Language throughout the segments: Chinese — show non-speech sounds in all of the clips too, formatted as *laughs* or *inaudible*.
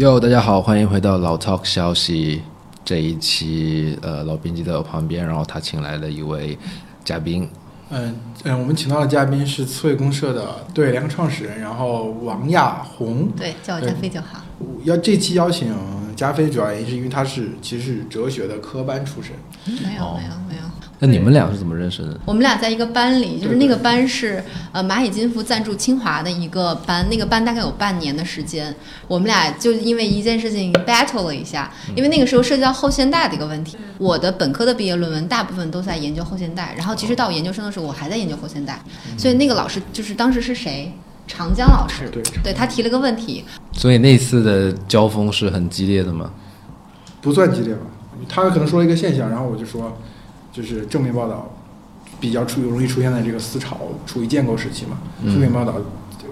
哟，大家好，欢迎回到老 Talk 消息这一期。呃，老编辑在我旁边，然后他请来了一位嘉宾。嗯嗯，我们请到的嘉宾是刺猬公社的对联合创始人，然后王亚红。对，叫我加菲就好。要这期邀请加菲，主要原因是因为他是其实是哲学的科班出身。没有，没有，没有。那你们俩是怎么认识的？我们俩在一个班里，就是那个班是呃蚂蚁金服赞助清华的一个班，那个班大概有半年的时间，我们俩就因为一件事情 battle 了一下，因为那个时候涉及到后现代的一个问题。我的本科的毕业论文大部分都在研究后现代，然后其实到我研究生的时候，我还在研究后现代，所以那个老师就是当时是谁？长江老师，对，对他提了个问题。所以那次的交锋是很激烈的吗？不算激烈吧，他可能说了一个现象，然后我就说。就是正面报道比较出容易出现在这个思潮处于建构时期嘛，负面报道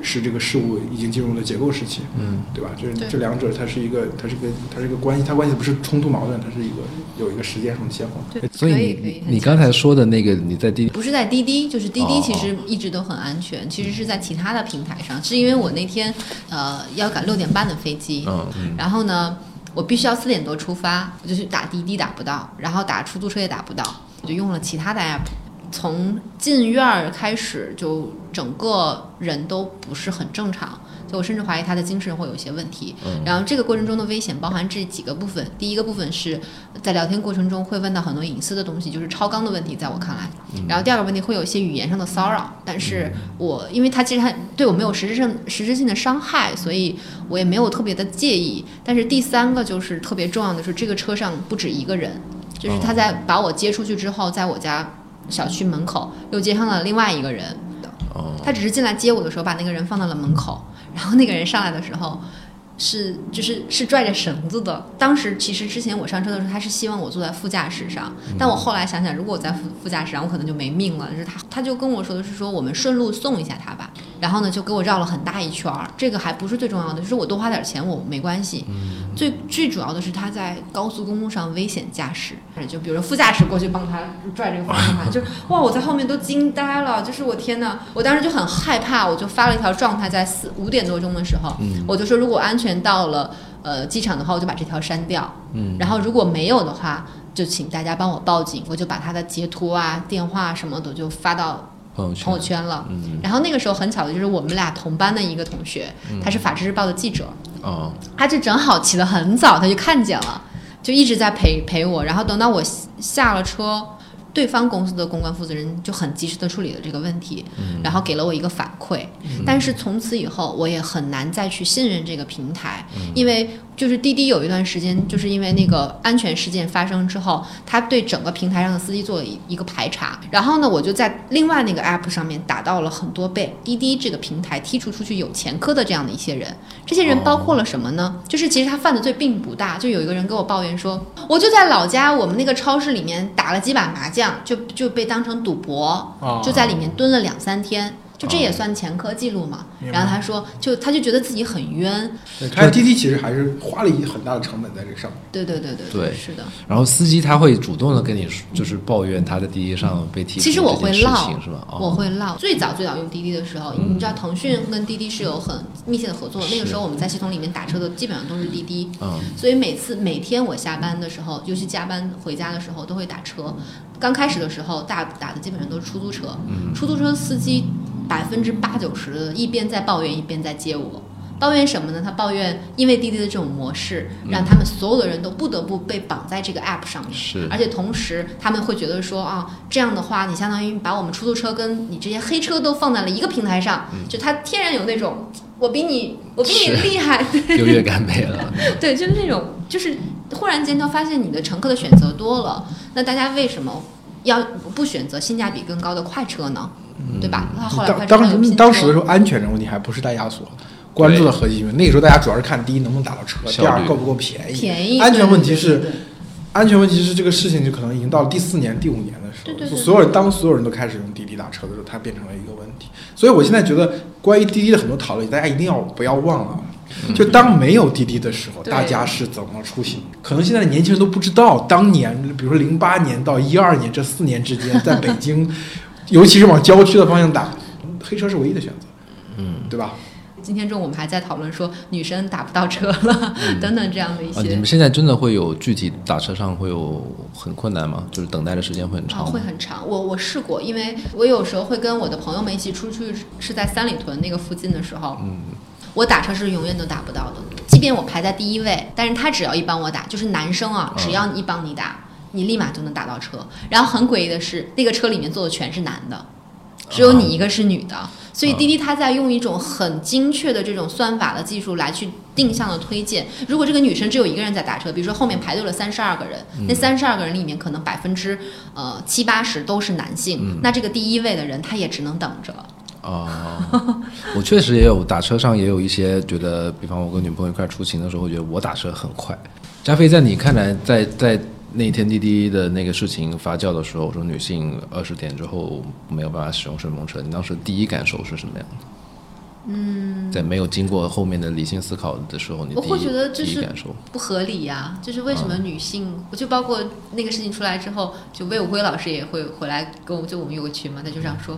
是这个事物已经进入了结构时期，嗯，对吧？就是这两者它是一个，它是一个，它是一个关系，它关系不是冲突矛盾，它是一个有一个时间上的先后。所以你你刚才说的那个你在滴不是在滴滴，就是滴滴其实一直都很安全，其实是在其他的平台上，是因为我那天呃要赶六点半的飞机，嗯，然后呢我必须要四点多出发，我就去打滴滴打不到，然后打出租车也打不到。我就用了其他的 app，从进院儿开始就整个人都不是很正常，所以我甚至怀疑他的精神会有一些问题。然后这个过程中的危险包含这几个部分，第一个部分是在聊天过程中会问到很多隐私的东西，就是超纲的问题，在我看来。然后第二个问题会有一些语言上的骚扰，但是我因为他其实他对我没有实质性实质性的伤害，所以我也没有特别的介意。但是第三个就是特别重要的是，这个车上不止一个人。就是他在把我接出去之后，在我家小区门口又接上了另外一个人。哦，他只是进来接我的时候把那个人放到了门口，然后那个人上来的时候。是，就是是拽着绳子的。当时其实之前我上车的时候，他是希望我坐在副驾驶上，但我后来想想，如果我在副副驾驶上，我可能就没命了。就是他，他就跟我说的是说，我们顺路送一下他吧。然后呢，就给我绕了很大一圈儿。这个还不是最重要的，就是我多花点钱我没关系。最最主要的是他在高速公路上危险驾驶，就比如说副驾驶过去帮他拽这个方向盘，就 *laughs* 哇，我在后面都惊呆了。就是我天呐，我当时就很害怕，我就发了一条状态，在四五点多钟的时候，我就说如果安全。全到了呃机场的话，我就把这条删掉。嗯，然后如果没有的话，就请大家帮我报警，我就把他的截图啊、电话什么的就发到朋友圈了。嗯，然后那个时候很巧的就是我们俩同班的一个同学，他是法制日报的记者。哦，他就正好起得很早，他就看见了，就一直在陪陪我。然后等到我下了车。对方公司的公关负责人就很及时的处理了这个问题，然后给了我一个反馈。但是从此以后，我也很难再去信任这个平台，因为。就是滴滴有一段时间，就是因为那个安全事件发生之后，他对整个平台上的司机做了一一个排查。然后呢，我就在另外那个 app 上面打到了很多被滴滴这个平台剔除出去有前科的这样的一些人。这些人包括了什么呢？就是其实他犯的罪并不大。就有一个人跟我抱怨说，我就在老家我们那个超市里面打了几把麻将，就就被当成赌博，就在里面蹲了两三天。就这也算前科记录嘛？然后他说，就他就觉得自己很冤。对，开滴滴其实还是花了一很大的成本在这上面。对对对对对，是的。然后司机他会主动的跟你就是抱怨他的滴滴上被提其实我会唠，是吧？我会唠。最早最早用滴滴的时候，你知道腾讯跟滴滴是有很密切的合作。那个时候我们在系统里面打车的基本上都是滴滴。嗯。所以每次每天我下班的时候，尤其加班回家的时候，都会打车。刚开始的时候，大打的基本上都是出租车。嗯。出租车司机。百分之八九十的一边在抱怨一边在接我，抱怨什么呢？他抱怨因为滴滴的这种模式，让他们所有的人都不得不被绑在这个 app 上面。是，而且同时他们会觉得说啊，这样的话你相当于把我们出租车跟你这些黑车都放在了一个平台上，就他天然有那种我比你我比你厉害，*laughs* 优越感没了。*laughs* 对，就是那种就是忽然间他发现你的乘客的选择多了，那大家为什么要不选择性价比更高的快车呢？对吧？那后来当当当时的时候，安全这个问题还不是大家所关注的核心因为那个时候大家主要是看第一能不能打到车，第二够不够便宜。便宜。安全问题是，安全问题是这个事情就可能已经到了第四年、第五年的时候，所有人当所有人都开始用滴滴打车的时候，它变成了一个问题。所以我现在觉得，关于滴滴的很多讨论，大家一定要不要忘了，就当没有滴滴的时候，大家是怎么出行？可能现在的年轻人都不知道，当年比如说零八年到一二年这四年之间，在北京。尤其是往郊区的方向打，黑车是唯一的选择，嗯，对吧？今天中午我们还在讨论说女生打不到车了、等等这样的一啊，你些们，现在真的会有具体打车上会有很困难吗？就是等待的时间会很啊，长吗？会很长。我我试过，因为我有时候会跟我的朋友们一起出去，是在三里屯那个附近的时候，嗯，我打车是永远都打不到的，即便我排在第一位，但是他只要一帮我打，就是男生啊，嗯只要一帮你打，你立马就能打到车。然后很诡异的是，那个车里面坐的全是男的，只有你一个是女的。所以滴滴它在用一种很精确的这种算法的技术来去定向的推荐。如果这个女生只有一个人在打车，比如说后面排队了三十二个人，那三十二个人里面可能百分之呃七八十都是男性，那这个第一位的人他也只能等着。哦，*laughs* 我确实也有打车上也有一些觉得，比方我跟女朋友一块出行的时候，我觉得我打车很快。加菲，在你看来，在在那天滴滴的那个事情发酵的时候，我说女性二十点之后没有办法使用顺风车，你当时第一感受是什么样的？嗯，在没有经过后面的理性思考的时候，你我会觉得这是不合理呀、就是为什么女性，我就包括那个事情出来之后，就魏武辉老师也会回来跟我，就我们有个群嘛，他就这样说，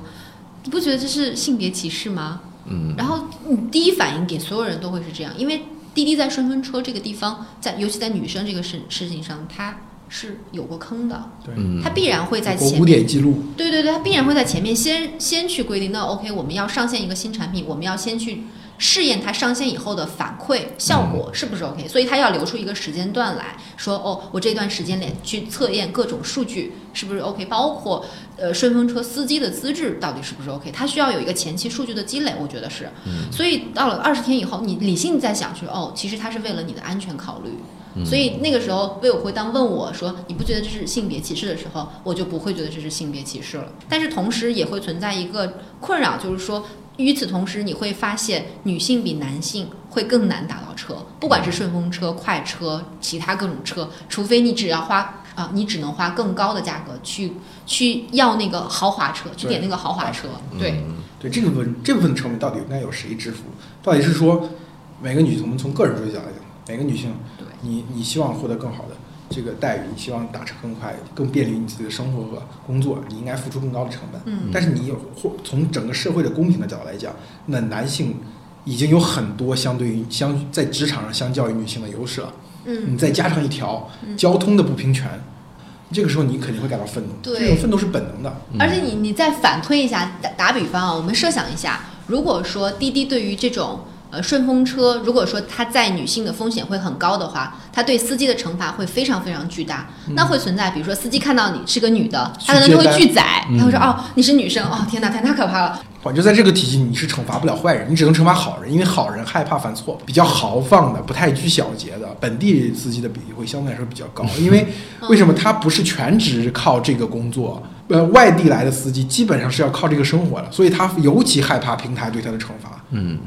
你不觉得这是性别歧视吗？嗯，然后你第一反应给所有人都会是这样，因为滴滴在顺风车这个地方，在尤其在女生这个事事情上，它是有过坑的，对，嗯它必然会在前面典记录，对对对，它必然会在前面先先去规定，那 OK，我们要上线一个新产品，我们要先去试验它上线以后的反馈效果是不是 OK，、所以它要留出一个时间段来说，哦，我这段时间里去测验各种数据是不是 OK，包括呃顺风车司机的资质到底是不是 OK，它需要有一个前期数据的积累，我觉得是，所以到了二十天以后，你理性在想说，哦，其实它是为了你的安全考虑。所以那个时候，魏武辉当问我说：“你不觉得这是性别歧视的时候，我就不会觉得这是性别歧视了。但是同时也会存在一个困扰，就是说，与此同时，你会发现女性比男性会更难打到车，不管是顺风车、快车、其他各种车，除非你只要花啊、你只能花更高的价格去去要那个豪华车，去点那个豪华车。对，对这个部分这部分成本到底应该由谁支付？到底是说每个女性，我们从个人追求来讲，每个女性对，你你希望获得更好的这个待遇，你希望打车更快，更便利你自己的生活和工作，你应该付出更高的成本。嗯但是你有或从整个社会的公平的角度来讲，那男性已经有很多相对于相在职场上相较于女性的优势了。嗯你再加上一条嗯交通的不平权，这个时候你肯定会感到愤怒。对这种愤怒是本能的。而且你你再反推一下，打打比方啊，我们设想一下，如果说滴滴对于这种呃顺风车，如果说它载女性的风险会很高的话，它对司机的惩罚会非常非常巨大。那会存在，比如说司机看到你是个女的，他可能就会拒载，他会说哦你是女生，哦天哪，太太可怕了。我就在这个体系，你是惩罚不了坏人，你只能惩罚好人，因为好人害怕犯错，比较豪放的、不太拘小节的本地司机的比例会相对来说比较高。*laughs* 因为为什么他不是全职靠这个工作？呃，外地来的司机基本上是要靠这个生活的，所以他尤其害怕平台对他的惩罚。嗯，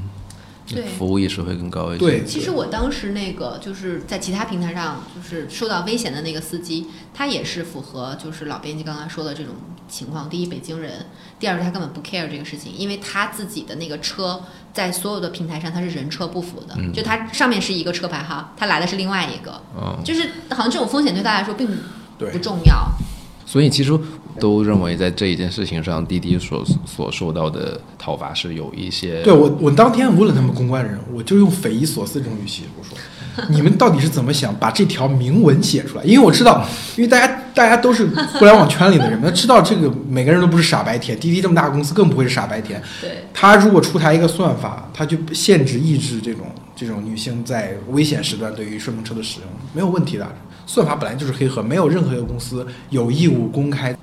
对服务意识会更高一些。对，其实我当时那个就是在其他平台上就是受到危险的那个司机，他也是符合就是老编辑刚刚说的这种情况。第一，北京人；第二，他根本不 care 这个事情，因为他自己的那个车在所有的平台上他是人车不符的，嗯就他上面是一个车牌号，他来的是另外一个，嗯，就是好像这种风险对他来说并不重要。所以其实都认为在这一件事情上，滴滴所所受到的讨伐是有一些对我，我当天问了他们公关人，我就用匪夷所思这种语气，我说：“你们到底是怎么想把这条明文写出来？”因为我知道，因为大家大家都是互联网圈里的人，那知道这个每个人都不是傻白甜，滴滴这么大公司更不会是傻白甜。对，他如果出台一个算法，他就限制抑制这种这种女性在危险时段对于顺风车的使用，没有问题的。算法本来就是黑盒，没有任何一个公司有义务公开。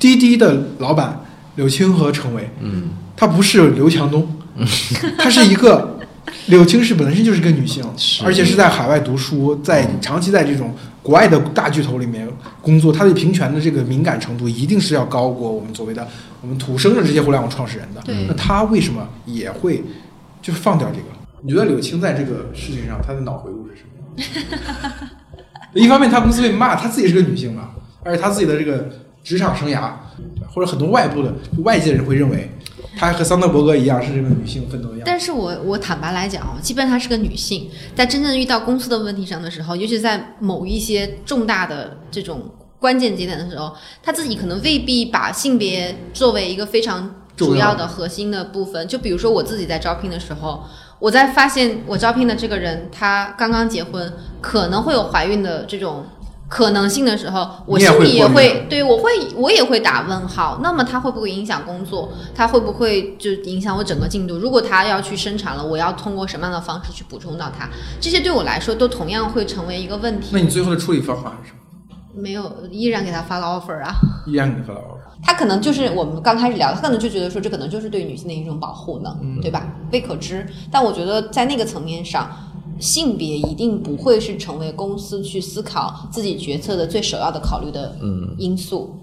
滴滴的老板柳青和程伟，嗯他不是刘强东，*laughs* 他是一个柳青是本身就是一个女性，而且是在海外读书，在长期在这种国外的大巨头里面工作，她对平权的这个敏感程度一定是要高过我们所谓的我们土生的这些互联网创始人的。那她为什么也会就是放掉这个？你觉得柳青在这个事情上她的脑回路是什么？*laughs* 一方面，她公司被骂，她自己是个女性嘛，而且她自己的这个职场生涯，或者很多外部的外界人会认为，她和桑德伯格一样是这个女性奋斗的样子。但是我我坦白来讲哦，即便她是个女性，在真正遇到公司的问题上的时候，尤其在某一些重大的这种关键节点的时候，她自己可能未必把性别作为一个非常主要的核心的部分。就比如说我自己在招聘的时候，我在发现我招聘的这个人她刚刚结婚，可能会有怀孕的这种可能性的时候，我心里也会对我会我也会打问号。那么他会不会影响工作？他会不会就影响我整个进度？如果他要去生产了，我要通过什么样的方式去补充到他？这些对我来说都同样会成为一个问题。那你最后的处理方法是什么？没有，依然给他发了 offer 啊。依然给他发了 offer。他可能就是我们刚开始聊，他可能就觉得说这可能就是对女性的一种保护呢，对吧？未可知。但我觉得在那个层面上，性别一定不会是成为公司去思考自己决策的最首要的考虑的因素。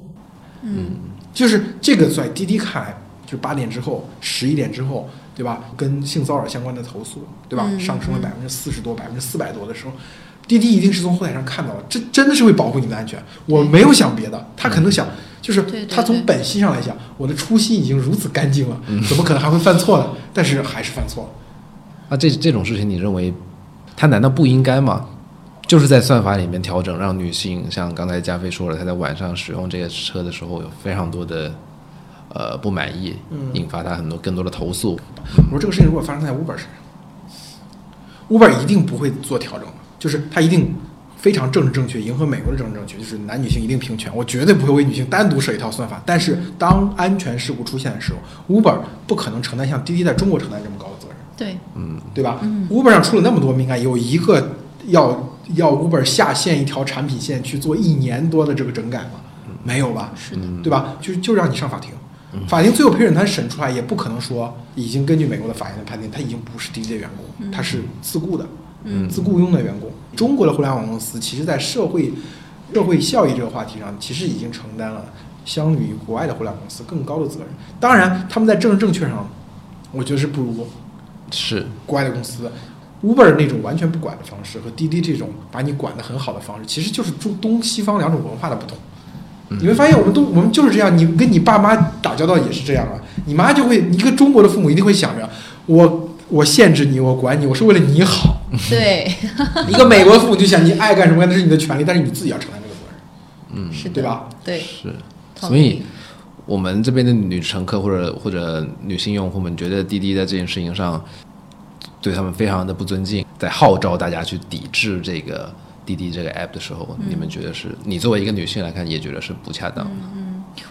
嗯就是这个在滴滴看来，就是八点之后、十一点之后，对吧？跟性骚扰相关的投诉，对吧？嗯上升了百分之四十多、百分之四百多的时候，滴滴一定是从后台上看到了，这真的是会保护你的安全。我没有想别的，他可能想，就是他从本心上来讲，我的初心已经如此干净了，怎么可能还会犯错呢？但是还是犯错了。那这这种事情，你认为他难道不应该吗？就是在算法里面调整，让女性像刚才加菲说了，她在晚上使用这个车的时候有非常多的呃不满意，引发她很多更多的投诉。我说这个事情如果发生在 Uber 身上，Uber 一定不会做调整的，就是它一定非常政治正确，迎合美国的政治正确，就是男女性一定平权。我绝对不会为女性单独设一套算法。但是当安全事故出现的时候，Uber 不可能承担像滴滴在中国承担这么高的责任，对，嗯对吧、u b e r 上出了那么多敏感，有一个要要 Uber 下线一条产品线去做一年多的这个整改吗？没有吧？是的，对吧？就就让你上法庭，法庭最后陪审团审出来也不可能说已经根据美国的法院的判定，他已经不是滴滴的员工，他是自雇的，嗯自雇佣的员工。中国的互联网公司其实，在社会社会效益这个话题上，其实已经承担了相比于国外的互联网公司更高的责任。当然，他们在政治正确上，我觉得是不如是，国外的公司。Uber 那种完全不管的方式和滴滴这种把你管得很好的方式，其实就是中东西方两种文化的不同。你会发现，我们都我们就是这样。你跟你爸妈打交道也是这样啊。你妈就会，一个中国的父母一定会想着，我我限制你，我管你，我是为了你好。对，一个美国的父母就想，你爱干什么干，那是你的权利，但是你自己要承担这个责任，嗯是的，对吧？对，是，同所以意我们这边的女乘客或者或者女性用户们觉得滴滴在这件事情上对他们非常的不尊敬，在号召大家去抵制这个滴滴这个 app 的时候，你们觉得是你作为一个女性来看，也觉得是不恰当的？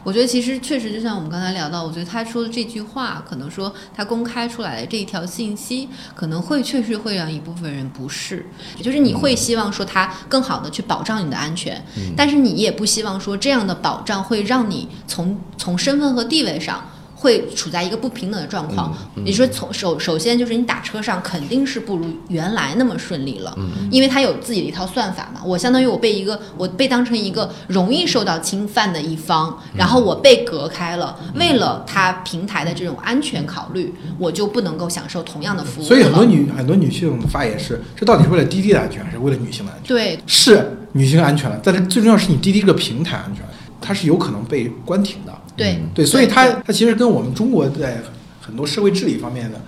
我觉得其实确实就像我们刚才聊到，我觉得他说的这句话，可能说他公开出来的这一条信息，可能会确实会让一部分人不适。就是你会希望说他更好的去保障你的安全，但是你也不希望说这样的保障会让你从从身份和地位上。会处在一个不平等的状况，也就是说，从首首先就是你打车上肯定是不如原来那么顺利了，因为它有自己的一套算法嘛。我相当于我被一个我被当成一个容易受到侵犯的一方，然后我被隔开了。为了它平台的这种安全考虑，我就不能够享受同样的服务。所以很多女很多女性的发言是，这到底是为了滴滴的安全，还是为了女性的安全？对是女性安全了，但是最重要是你滴滴这个平台安全，它是有可能被关停的。对对，所以它它其实跟我们中国在很多社会治理方面的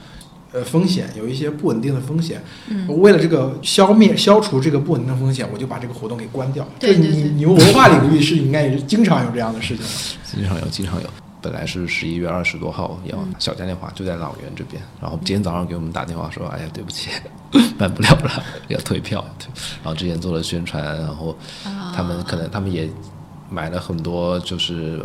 呃风险有一些不稳定的风险。嗯，为了这个消灭消除这个不稳定的风险，我就把这个活动给关掉。对对对你们文化领域是应该也是经常有这样的事情的。经常有，经常有。本来是十一月二十多号要小嘉年华，就在老园这边。然后今天早上给我们打电话说：“哎呀，对不起，*laughs* 办不了了，要退票。”然后之前做了宣传，然后他们可能他们也买了很多就是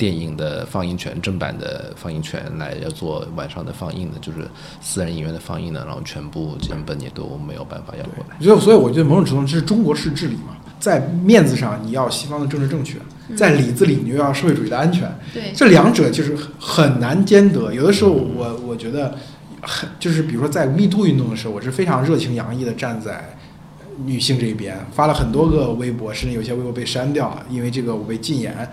电影的放映权，正版的放映权来要做晚上的放映的，就是私人影院的放映的，然后全部成本也都没有办法要回来。所以，所以我觉得某种程度上这是中国式治理嘛，在面子上你要西方的政治正确，在里子里你又要社会主义的安全，对这两者就是很很难兼得。有的时候我我觉得很就是比如说在 Me Too 运动的时候，我是非常热情洋溢的站在女性这边，发了很多个微博，甚至有些微博被删掉，因为这个我被禁言。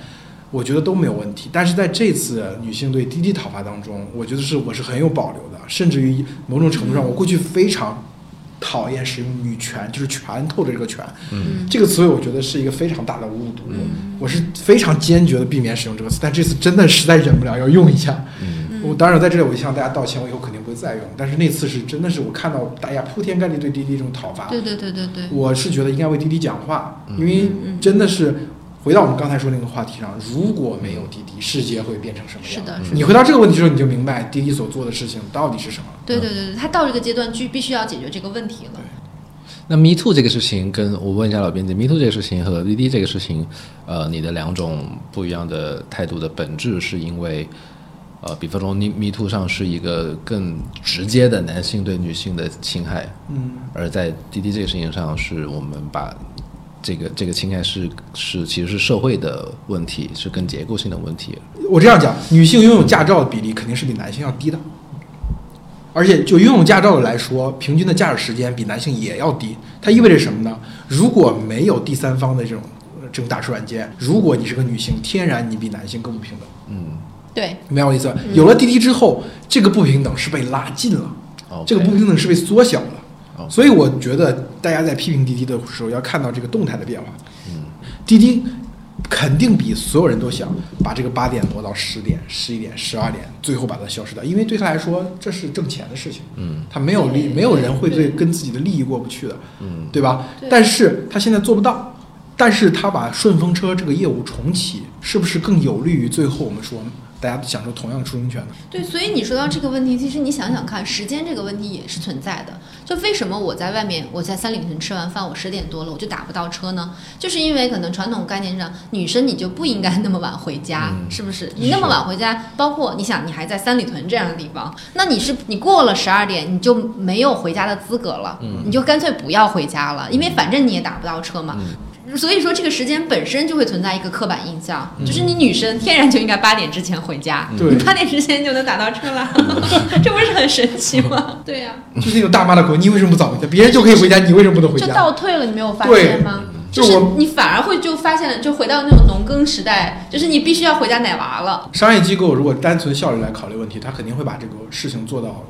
我觉得都没有问题，但是在这次女性对滴滴讨伐当中，我觉得是我是很有保留的，甚至于某种程度上，我过去非常讨厌使用“女权”，就是拳头的这个“拳”，嗯。这个词汇我觉得是一个非常大的侮辱读物，我是非常坚决的避免使用这个词，但这次真的实在忍不了要用一下。我当然在这里我就向大家道歉，我以后肯定不会再用。但是那次是真的是我看到大家铺天盖地对滴滴这种讨伐，对对对对对，我是觉得应该为滴滴讲话，因为真的是回到我们刚才说那个话题上，如果没有滴滴，世界会变成什么样？是的，是的你回答这个问题的时候，你就明白滴滴所做的事情到底是什么了。对对对对，他到这个阶段就必须要解决这个问题了。那 Me Too 这个事情，跟我问一下老编辑，Me Too 这个事情和滴滴这个事情，呃，你的两种不一样的态度的本质，是因为，呃，比方说你 Me Too 上是一个更直接的男性对女性的侵害，嗯，而在滴滴这个事情上，是我们把这个这个侵害是是其实是社会的问题，是更结构性的问题。我这样讲，女性拥有驾照的比例肯定是比男性要低的，而且就拥有驾照的来说，平均的驾驶时间比男性也要低。它意味着什么呢？如果没有第三方的这种呃这种打车软件，如果你是个女性，天然你比男性更不平等。嗯，对，明白我意思吧？有了滴滴之后，这个不平等是被拉近了，哦，这个不平等是被缩小了。哦所以我觉得大家在批评滴滴的时候，要看到这个动态的变化。嗯，滴滴肯定比所有人都想把这个八点挪到十点、十一点、十二点，最后把它消失掉，因为对他来说这是挣钱的事情。嗯，他没有利，没有人会对跟自己的利益过不去的，嗯，对吧？对但是他现在做不到，但是他把顺风车这个业务重启，是不是更有利于最后我们说大家享受同样的出行权呢？对，所以你说到这个问题，其实你想想看，时间这个问题也是存在的。就为什么我在外面，我在三里屯吃完饭，我十点多了，我就打不到车呢？就是因为可能传统概念上，女生你就不应该那么晚回家，嗯是不是？你那么晚回家，包括你想，你还在三里屯这样的地方，那你是你过了十二点，你就没有回家的资格了，嗯你就干脆不要回家了，因为反正你也打不到车嘛。所以说，这个时间本身就会存在一个刻板印象，就是你女生天然就应该八点之前回家，对你八点之前就能打到车了，*laughs* 这不是很神奇吗？对呀、就是那种大妈的口，你为什么不早回家？别人就可以回家，你为什么不能回家就？倒退了，你没有发现吗？就我就是你反而会就发现，就回到那种农耕时代，就是你必须要回家奶娃了。商业机构如果单纯效率来考虑问题，他肯定会把这个事情做到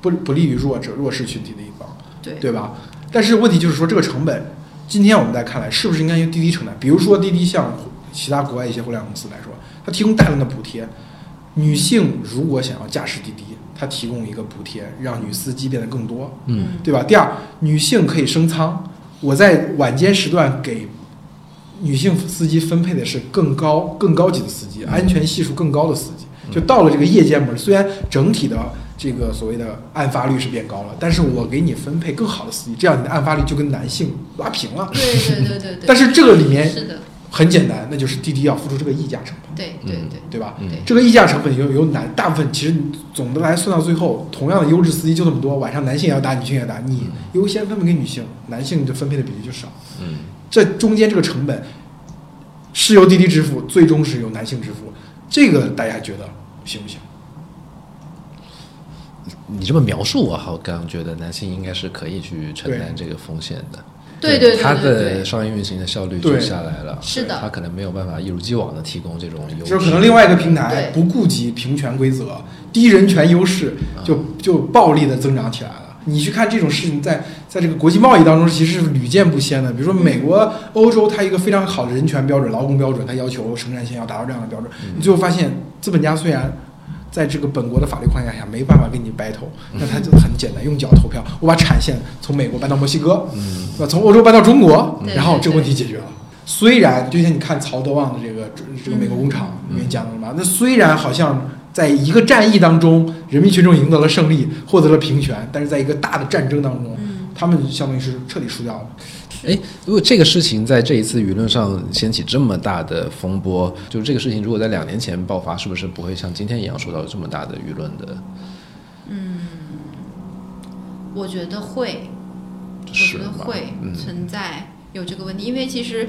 不不利于弱者、弱势群体的一方，对对吧？但是问题就是说，这个成本，今天我们在看来，是不是应该由滴滴承担？比如说滴滴像其他国外一些互联网公司来说，它提供大量的补贴，女性如果想要驾驶滴滴，它提供一个补贴，让女司机变得更多，嗯，对吧？第二，女性可以升舱，我在晚间时段给女性司机分配的是更高、更高级的司机，安全系数更高的司机。就到了这个夜间门，虽然整体的这个所谓的案发率是变高了，但是我给你分配更好的司机，这样你的案发率就跟男性拉平了。对对对对对。但是这个里面是的，很简单，那就是滴滴要付出这个溢价成本，对对对对吧？这个溢价成本有有男，大部分其实总的来算到最后，同样的优质司机就那么多，晚上男性也要打，女性也要打，你优先分配给女性，男性的分配的比例就少。嗯，这中间这个成本是由滴滴支付，最终是由男性支付，这个大家觉得行不行？你这么描述，我好像觉得男性应该是可以去承担这个风险的。对对对他对对的商业运行的效率就下来了。是的他可能没有办法一如既往的提供这种优势。就是可能另外一个平台不顾及平权规则，低人权优势，就就暴力的增长起来了。你去看这种事情在，在这个国际贸易当中，其实是屡见不鲜的。比如说美国、欧洲，它一个非常好的人权标准、劳工标准，它要求生产线要达到这样的标准。你最后发现，资本家虽然在这个本国的法律框架下没办法跟你 battle，那他就很简单，用脚投票，我把产线从美国搬到墨西哥，嗯。呃，从欧洲搬到中国，对然后这个问题解决了。虽然就像你看曹德旺的这个这个美国工厂里面讲的嘛，那虽然好像在一个战役当中，人民群众赢得了胜利，获得了平权，但是在一个大的战争当中，他们相当于是彻底输掉了。哎，如果这个事情在这一次舆论上掀起这么大的风波，就是这个事情如果在两年前爆发，是不是不会像今天一样受到这么大的舆论的？嗯我觉得会，我觉得会嗯存在有这个问题，因为其实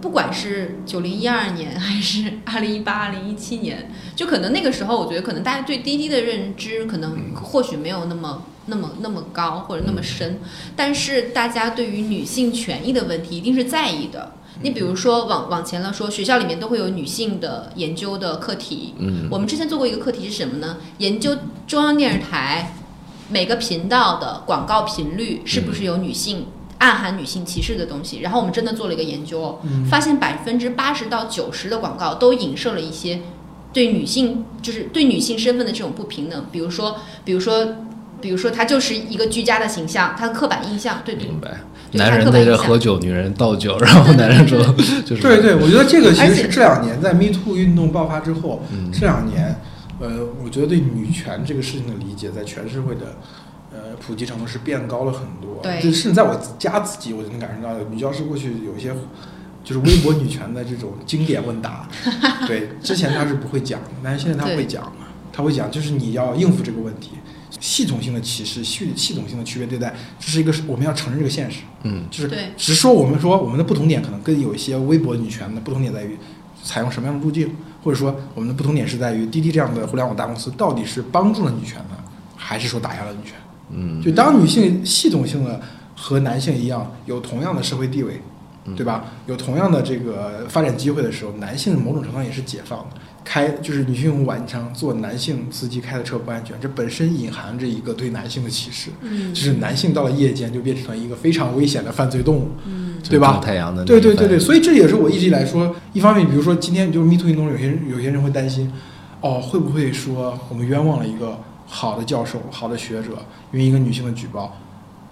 不管是九零一二年还是二零一八、二零一七年，就可能那个时候，我觉得可能大家对滴滴的认知可能或许没有那么。那么那么高或者那么深，但是大家对于女性权益的问题一定是在意的。你比如说往往前了说，学校里面都会有女性的研究的课题，嗯我们之前做过一个课题是什么呢？研究中央电视台每个频道的广告频率是不是有女性、暗含女性歧视的东西。然后我们真的做了一个研究发现百分之八十到九十的广告都影射了一些对女性，就是对女性身份的这种不平等。比如说，比如说，比如说，他就是一个居家的形象，他的刻板印象，对对明白。对男人在他刻板印象。这喝酒，女人倒酒，然后男人说 *laughs* 就是。对对，我觉得这个其实是这两年在 Me Too 运动爆发之后，嗯。这两年呃，我觉得对女权这个事情的理解，在全社会的呃普及程度是变高了很多。对。就甚至在我家自己，我就能感受到，女教师过去有一些就是微博女权的这种经典问答，*laughs* 对，之前她是不会讲的，但是现在她会讲，她会讲，就是你要应付这个问题。系统性的歧视、系系统性的区别对待，这是一个我们要承认这个现实。嗯，就是对只是说我们说我们的不同点可能跟有一些微博女权的不同点在于采用什么样的路径，或者说我们的不同点是在于滴滴这样的互联网大公司到底是帮助了女权呢，还是说打压了女权？嗯，就当女性系统性的和男性一样有同样的社会地位，对吧？有同样的这个发展机会的时候，男性某种程度上也是解放的。开就是女性晚上坐男性司机开的车不安全，这本身隐含着一个对男性的歧视。嗯。就是男性到了夜间就变成了一个非常危险的犯罪动物，嗯。对吧？对对对对，所以这也是我一直以来说，一方面，比如说今天就是 Me Too 运动，有些人有些人会担心，哦，会不会说我们冤枉了一个好的教授、好的学者，因为一个女性的举报，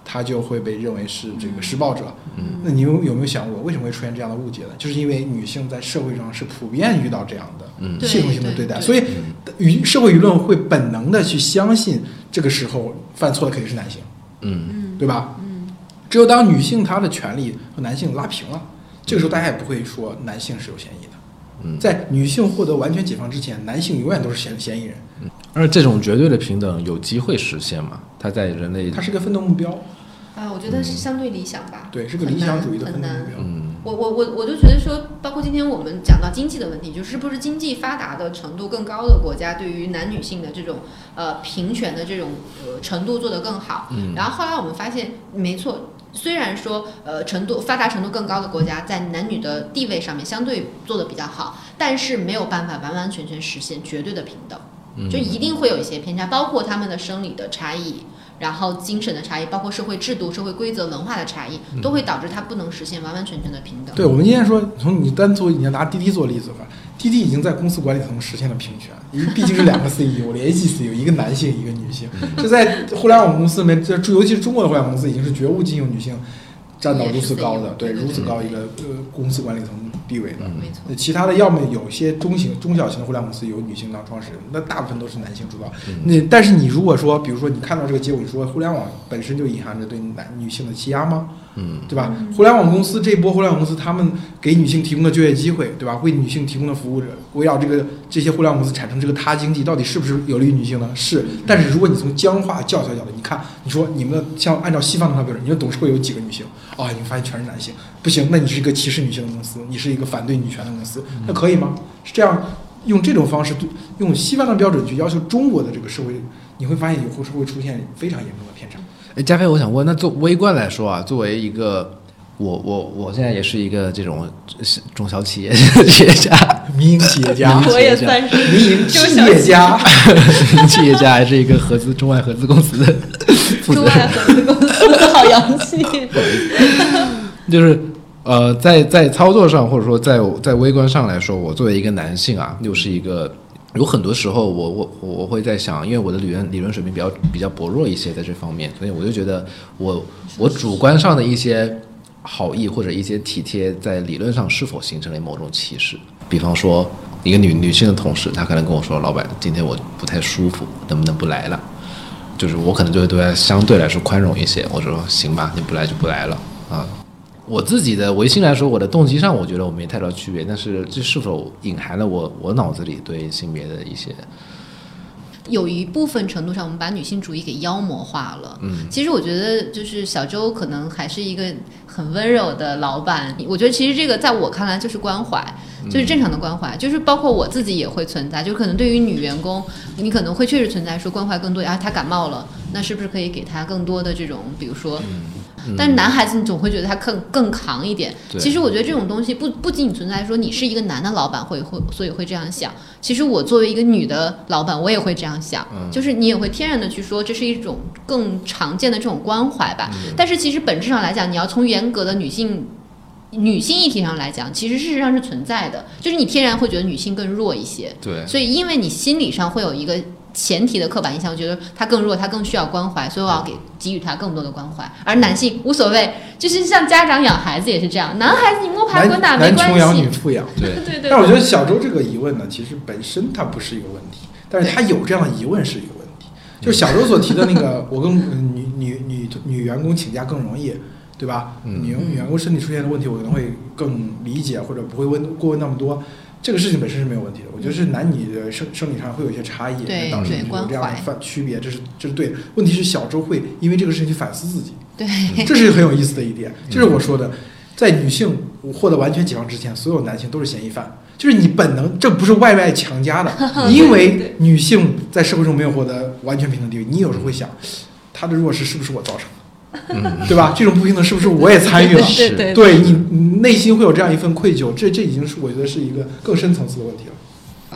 她就会被认为是这个施暴者？嗯那你有有没有想过，为什么会出现这样的误解呢？就是因为女性在社会上是普遍遇到这样的嗯系统性的对待，对所以嗯舆社会舆论会本能的去相信这个时候犯错的肯定是男性。嗯嗯对吧？嗯只有当女性她的权利和男性拉平了，这个时候大家也不会说男性是有嫌疑的。嗯，在女性获得完全解放之前，男性永远都是嫌嫌疑人，而这种绝对的平等有机会实现吗？它在人类它是个奋斗目标，啊，我觉得是相对理想吧，对，是个理想主义的难。斗目标。嗯我我我我就觉得说，包括今天我们讲到经济的问题，就是不是经济发达的程度更高的国家，对于男女性的这种呃平权的这种呃程度做得更好。嗯然后后来我们发现，没错，虽然说呃程度发达程度更高的国家在男女的地位上面相对做得比较好，但是没有办法完完全全实现绝对的平等，嗯就一定会有一些偏差，包括他们的生理的差异。然后精神的差异，包括社会制度、社会规则、文化的差异，都会导致它不能实现完完全全的平等。对，我们今天说，从你单做你要拿滴滴做例子吧，滴滴已经在公司管理层实现了平权，因为毕竟是两个 CEO 联 *laughs* 系 CEO，一个男性一个女性，这在互联网公司里面，这尤其是中国的互联网公司，已经是绝无仅有女性占到如此高的，对如此高一个呃公司管理层地位的。嗯没错。那其他的要么有些中型、中小型的互联网公司有女性当创始人，那大部分都是男性主导。嗯那但是你如果说，比如说你看到这个结果，你说互联网本身就隐含着对男女性的欺压吗？嗯对吧？互联网公司这一波互联网公司，他们给女性提供的就业机会，对吧？为女性提供的服务者，围绕这个这些互联网公司产生这个他经济，到底是不是有利于女性呢？是。但是如果你从僵化教条角度，你看，你说你们的像按照西方那套标准，你的董事会有几个女性？啊、你们发现全是男性，不行，那你是一个歧视女性的公司，你是一个反对女权的公司，那可以吗？是这样，用这种方式对用西方的标准去要求中国的这个社会，你会发现以后是会出现非常严重的偏差。哎，加菲，我想问，那做微观来说啊，作为一个我我我现在也是一个这种中小企业企业家，民营企业家，我也算是民营企业家，企业家还是一个合资中外合资公司的负责中外，合资公司好洋气。就是呃，在在操作上或者说在在微观上来说，我作为一个男性啊，又是一个。有很多时候我，我我我会在想，因为我的理论理论水平比较比较薄弱一些，在这方面，所以我就觉得我我主观上的一些好意或者一些体贴，在理论上是否形成了某种歧视？比方说，一个女女性的同事，她可能跟我说：“老板，今天我不太舒服，能不能不来了？”就是我可能就会对她相对来说宽容一些，我说：“行吧，你不来就不来了啊。”我自己的唯心来说，我的动机上，我觉得我没太大区别，但是这是否隐含了我我脑子里对性别的一些有一部分程度上，我们把女性主义给妖魔化了。嗯，其实我觉得，就是小周可能还是一个很温柔的老板。我觉得其实这个在我看来就是关怀，就是正常的关怀，就是包括我自己也会存在。就可能对于女员工，你可能会确实存在说关怀更多啊，她感冒了，那是不是可以给她更多的这种，比如说。但是男孩子你总会觉得他更更扛一点。其实我觉得这种东西不不仅仅存在说你是一个男的老板会会所以会这样想，其实我作为一个女的老板，我也会这样想，就是你也会天然的去说这是一种更常见的这种关怀吧。但是其实本质上来讲，你要从严格的女性。女性议题上来讲，其实事实上是存在的，就是你天然会觉得女性更弱一些，对。所以因为你心理上会有一个前提的刻板印象，我觉得他更弱，他更需要关怀，所以我要给给予他更多的关怀。而男性无所谓，就是像家长养孩子也是这样，男孩子你摸爬滚打男没关男穷养女系。富养。对对对但我觉得小周这个疑问呢，其实本身它不是一个问题，但是他有这样的疑问是一个问题。就是小周所提的那个，*laughs* 我跟女女女女员工请假更容易，对吧？女女员工身体出现的问题，我可能会更理解，或者不会问过问那么多。这个事情本身是没有问题的，我觉得是男女的生生理上会有一些差异，导致有这样的范区别，这是这是对的。问题是小周会因为这个事情去反思自己，对，这是很有意思的一点。就是我说的，在女性获得完全解放之前，所有男性都是嫌疑犯，就是你本能，这不是外外强加的，*laughs* 因为女性在社会中没有获得完全平等地位，你有时候会想，她的弱势是不是我造成的？*laughs* 对吧？这种不平等是不是我也参与了？对，对你内心会有这样一份愧疚，这这已经是我觉得是一个更深层次的问题了。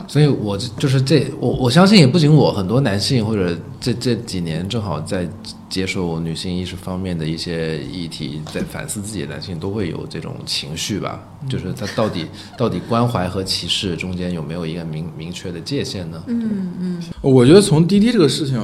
所以，我就是这，我我相信也不仅我，很多男性或者这这几年正好在接受女性意识方面的一些议题，在反思自己的男性都会有这种情绪吧？就是他到底到底关怀和歧视中间有没有一个明明确的界限呢？嗯嗯，我觉得从滴滴这个事情。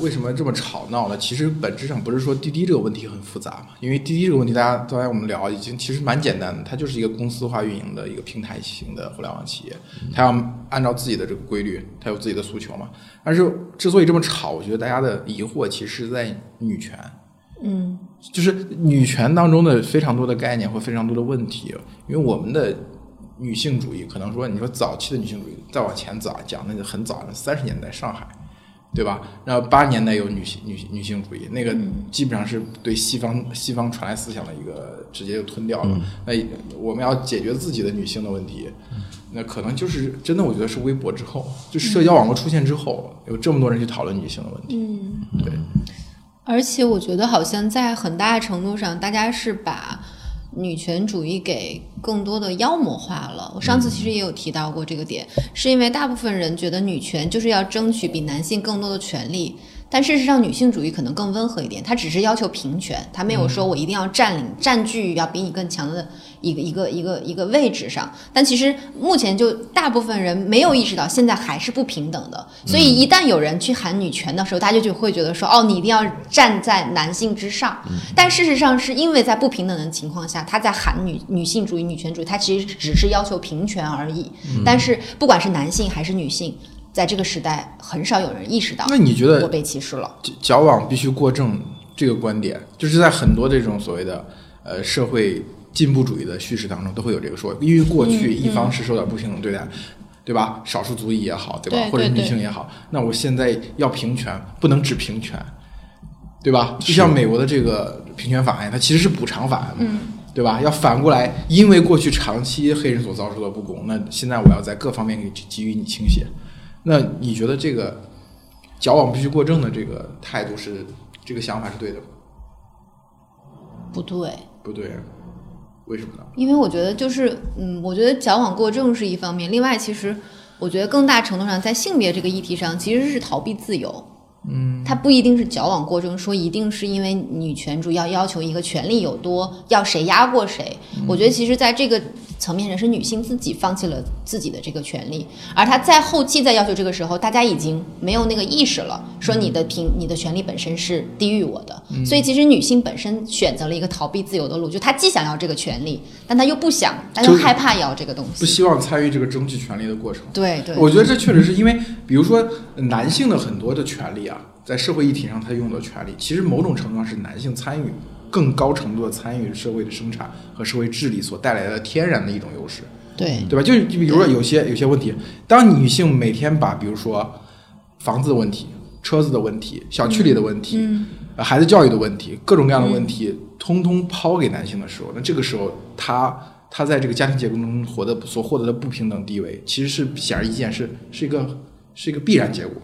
为什么这么吵闹呢？其实本质上不是说滴滴这个问题很复杂嘛，因为滴滴这个问题，大家刚才我们聊已经其实蛮简单的，它就是一个公司化运营的一个平台型的互联网企业，它要按照自己的这个规律，它有自己的诉求嘛。但是之所以这么吵，我觉得大家的疑惑其实在女权，嗯，就是女权当中的非常多的概念或非常多的问题，因为我们的女性主义可能说，你说早期的女性主义再往前早讲，那就很早，三十年代上海。对吧？然后八十年代有女性女女性主义，那个基本上是对西方西方传来思想的一个直接就吞掉了。那我们要解决自己的女性的问题，那可能就是真的，我觉得是微博之后，就社交网络出现之后，有这么多人去讨论女性的问题。嗯，对。而且我觉得好像在很大程度上，大家是把。女权主义给更多的妖魔化了。我上次其实也有提到过这个点，是因为大部分人觉得女权就是要争取比男性更多的权利。但事实上，女性主义可能更温和一点，它只是要求平权，它没有说我一定要占领、占据要比你更强的一个一个一个一个位置上。但其实目前就大部分人没有意识到，现在还是不平等的。所以一旦有人去喊女权的时候，大家就会觉得说，哦，你一定要站在男性之上。但事实上，是因为在不平等的情况下，他在喊女女性主义、女权主义，他其实只是要求平权而已。但是不管是男性还是女性。在这个时代，很少有人意识到。那你觉得我被歧视了？矫枉必须过正这个观点，就是在很多这种所谓的呃社会进步主义的叙事当中，都会有这个说，因为过去一方是受到不平等对待，对吧？少数族裔也好，对吧？或者女性也好，那我现在要平权，不能只平权，对吧？就像美国的这个平权法案，它其实是补偿法案嘛，对吧？要反过来，因为过去长期黑人所遭受的不公，那现在我要在各方面给给予你倾斜。那你觉得这个矫枉必须过正的这个态度是这个想法是对的吗？不对，不对，为什么呢？因为我觉得就是，嗯，我觉得矫枉过正是一方面，另外其实我觉得更大程度上在性别这个议题上其实是逃避自由。嗯，它不一定是矫枉过正，说一定是因为女权主义要要求一个权利有多，要谁压过谁。我觉得其实在这个层面上是女性自己放弃了自己的这个权利，而她在后期在要求这个时候，大家已经没有那个意识了，说你的平你的权利本身是低于我的。所以其实女性本身选择了一个逃避自由的路，就她既想要这个权利，但她又不想，她又害怕要这个东西，不希望参与这个争取权利的过程。对对，我觉得这确实是因为，比如说男性的很多的权利啊。在社会议题上，他拥有的权利，其实某种程度上是男性参与更高程度的参与社会的生产和社会治理所带来的天然的一种优势，对。对吧？就就比如说有些有些问题，当女性每天把比如说房子的问题、车子的问题、小区里的问题、孩子教育的问题、各种各样的问题，通通抛给男性的时候，那这个时候他他在这个家庭结构中获得所获得的不平等地位，其实是显而易见，是是一个是一个必然结果。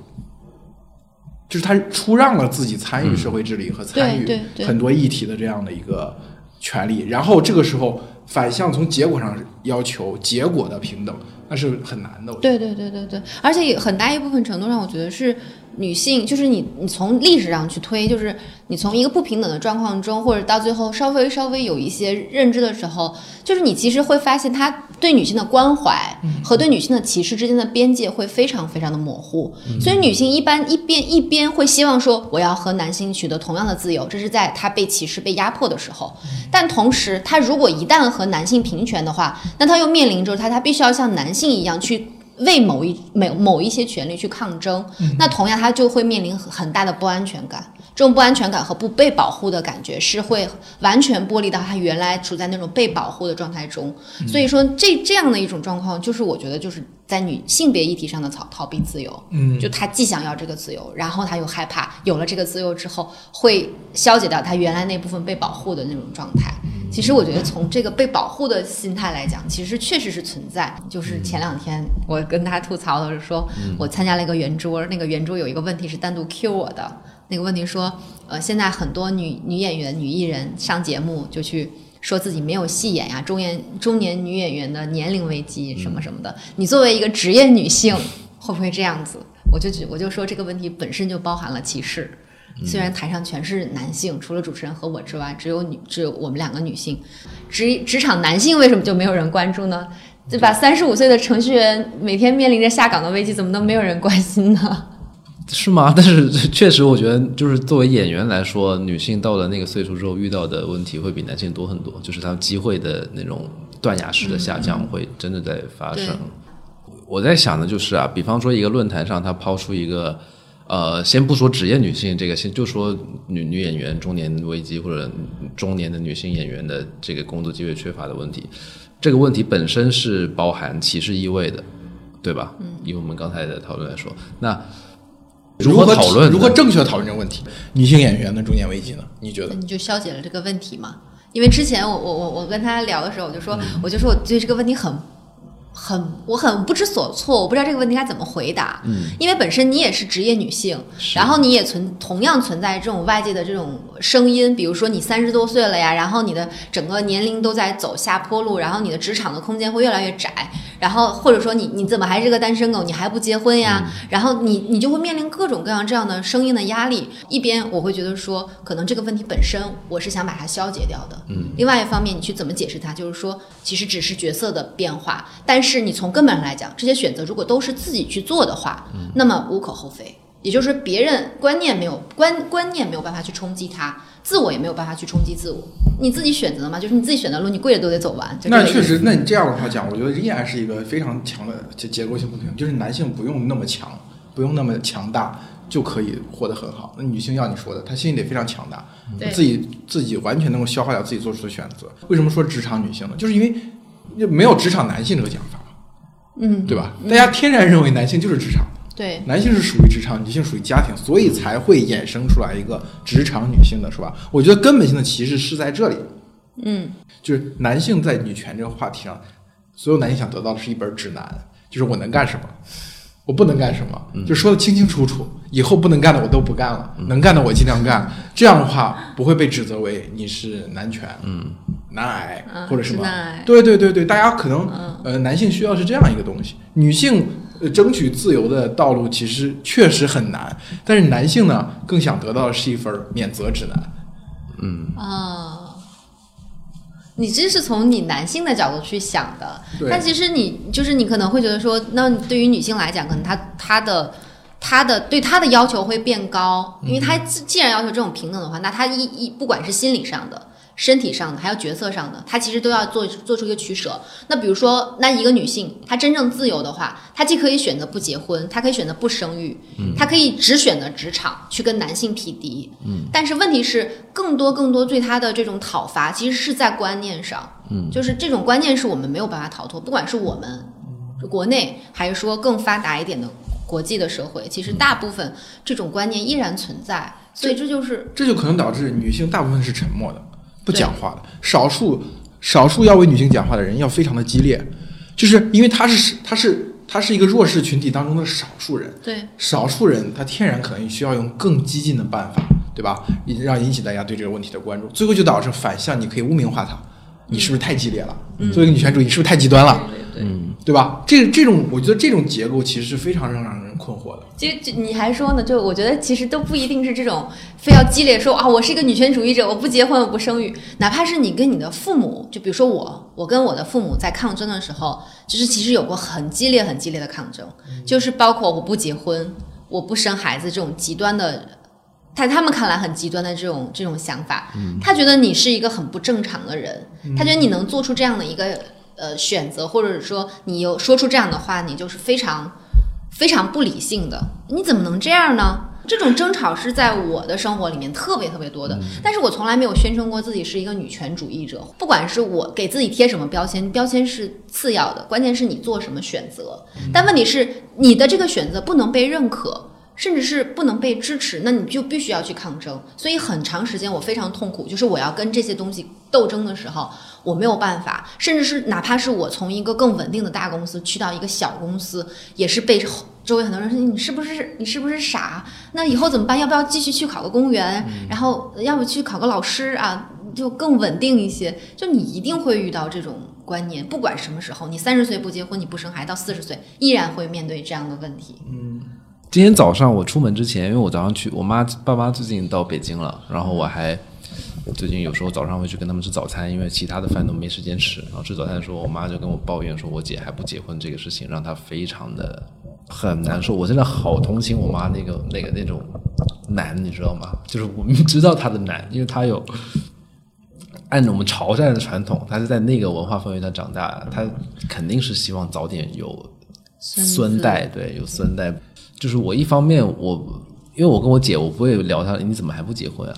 就是他出让了自己参与社会治理和参与很多议题的这样的一个权利，然后这个时候反向从结果上要求结果的平等，那是很难的。对对对对对，而且很大一部分程度上，我觉得是。女性就是你，你从历史上去推，就是你从一个不平等的状况中，或者到最后稍微稍微有一些认知的时候，就是你其实会发现，他对女性的关怀和对女性的歧视之间的边界会非常非常的模糊。所以女性一般一边一边会希望说，我要和男性取得同样的自由，这是在她被歧视、被压迫的时候。但同时，她如果一旦和男性平权的话，那她又面临着她，她必须要像男性一样去。为某一某某一些权利去抗争，那同样他就会面临很大的不安全感。这种不安全感和不被保护的感觉是会完全剥离到他原来处在那种被保护的状态中。所以说，这这样的一种状况，就是我觉得就是在女性别议题上的逃逃避自由。嗯，就他既想要这个自由，然后他又害怕有了这个自由之后会消解掉他原来那部分被保护的那种状态。其实我觉得从这个被保护的心态来讲，其实确实是存在。就是前两天我跟他吐槽的是说，我参加了一个圆桌，那个圆桌有一个问题是单独 Q 我的。那个问题说，呃，现在很多女女演员、女艺人上节目就去说自己没有戏演呀，中年中年女演员的年龄危机什么什么的。你作为一个职业女性，会不会这样子？我就我就说这个问题本身就包含了歧视。虽然台上全是男性，除了主持人和我之外，只有女只有我们两个女性。职职场男性为什么就没有人关注呢？对吧？三十五岁的程序员每天面临着下岗的危机，怎么能没有人关心呢？*laughs* 是吗？但是确实，我觉得就是作为演员来说，女性到了那个岁数之后遇到的问题会比男性多很多，就是他们机会的那种断崖式的下降会真的在发生。我在想的就是啊，比方说一个论坛上，他抛出一个，呃，先不说职业女性这个，先就说女女演员中年危机或者中年的女性演员的这个工作机会缺乏的问题，这个问题本身是包含歧视意味的，对吧？嗯，以我们刚才的讨论来说，那。如何讨论？如何正确的讨论这个问题？女性演员的中年危机呢？你觉得？你就消解了这个问题嘛？因为之前我我我我跟他聊的时候，我就说，我就说我对这个问题很很我很不知所措，我不知道这个问题该怎么回答。嗯，因为本身你也是职业女性，然后你也存同样存在这种外界的这种声音，比如说你三十多岁了呀，然后你的整个年龄都在走下坡路，然后你的职场的空间会越来越窄。然后或者说你你怎么还是个单身狗？你还不结婚呀？然后你你就会面临各种各样这样的声音的压力。一边我会觉得说，可能这个问题本身我是想把它消解掉的。嗯。另外一方面，你去怎么解释它？就是说，其实只是角色的变化，但是你从根本上来讲，这些选择如果都是自己去做的话，那么无可厚非。也就是别人观念没有观观念没有办法去冲击他。自我也没有办法去冲击自我，你自己选择的嘛，就是你自己选的路，你跪着都得走完。那确实，那你这样的话讲，我觉得依然是一个非常强的结结构性不平衡，就是男性不用那么强，不用那么强大就可以活得很好。那女性要你说的，她心里得非常强大，自己自己完全能够消化掉自己做出的选择。为什么说职场女性呢？就是因为没有职场男性这个讲法嗯，对吧？大家天然认为男性就是职场。对，男性是属于职场，女性属于家庭，所以才会衍生出来一个职场女性的是吧？我觉得根本性的歧视是在这里。嗯，就是男性在女权这个话题上，所有男性想得到的是一本指南，就是我能干什么，我不能干什么，就说的清清楚楚。以后不能干的我都不干了，能干的我尽量干。这样的话不会被指责为你是男权，嗯，男癌或者什么。对对对对，大家可能呃，男性需要是这样一个东西，女性。呃，争取自由的道路其实确实很难，但是男性呢，更想得到的是一份免责指南。嗯啊，你这是从你男性的角度去想的，但其实你就是你可能会觉得说，那对于女性来讲，可能她她的她的对她的要求会变高，因为她既然要求这种平等的话，那她一一不管是心理上的。身体上的还有角色上的，她其实都要做做出一个取舍。那比如说，那一个女性她真正自由的话，她既可以选择不结婚，她可以选择不生育，她可以只选择职场去跟男性匹敌。嗯，但是问题是，更多更多对她的这种讨伐，其实是在观念上。嗯，就是这种观念是我们没有办法逃脱，不管是我们国内还是说更发达一点的国际的社会，其实大部分这种观念依然存在。所以这就是这就可能导致女性大部分是沉默的。不讲话的。少数，少数要为女性讲话的人要非常的激烈，就是因为他是他是他是一个弱势群体当中的少数人，对。少数人他天然可能需要用更激进的办法，对吧？让引起大家对这个问题的关注，最后就导致反向，你可以污名化他，你是不是太激烈了？作为一个女权主义，是不是太极端了？对对，对。吧？这这种我觉得这种结构其实是非常让让人困惑的。其实你还说呢，就我觉得其实都不一定是这种非要激烈说啊，我是一个女权主义者，我不结婚，我不生育。哪怕是你跟你的父母，就比如说我，我跟我的父母在抗争的时候，就是其实有过很激烈、很激烈的抗争，就是包括我不结婚、我不生孩子这种极端的，在他们看来很极端的这种这种想法。他觉得你是一个很不正常的人，他觉得你能做出这样的一个呃选择，或者说你有说出这样的话，你就是非常非常不理性的。你怎么能这样呢？这种争吵是在我的生活里面特别特别多的，但是我从来没有宣称过自己是一个女权主义者。不管是我给自己贴什么标签，标签是次要的，关键是你做什么选择。但问题是，你的这个选择不能被认可。甚至是不能被支持，那你就必须要去抗争。所以很长时间我非常痛苦，就是我要跟这些东西斗争的时候，我没有办法。甚至是哪怕是我从一个更稳定的大公司去到一个小公司，也是被周围很多人说你是不是你是不是傻？那以后怎么办？要不要继续去考个公务员？然后要不去考个老师啊？就更稳定一些。就你一定会遇到这种观念，不管什么时候，你三十岁不结婚，你不生孩子，到四十岁依然会面对这样的问题。嗯。今天早上我出门之前，因为我早上去，我妈爸妈最近到北京了，然后我还最近有时候早上会去跟他们吃早餐，因为其他的饭都没时间吃。然后吃早餐的时候，我妈就跟我抱怨说，我姐还不结婚这个事情，让她非常的很难受。我真的好同情我妈那个那个那种难，你知道吗？就是我们知道她的难，因为她有按照我们潮汕的传统，她是在那个文化氛围下长大，她肯定是希望早点有孙代，对，有孙代。就是我一方面我，因为我跟我姐，我不会聊她你怎么还不结婚啊，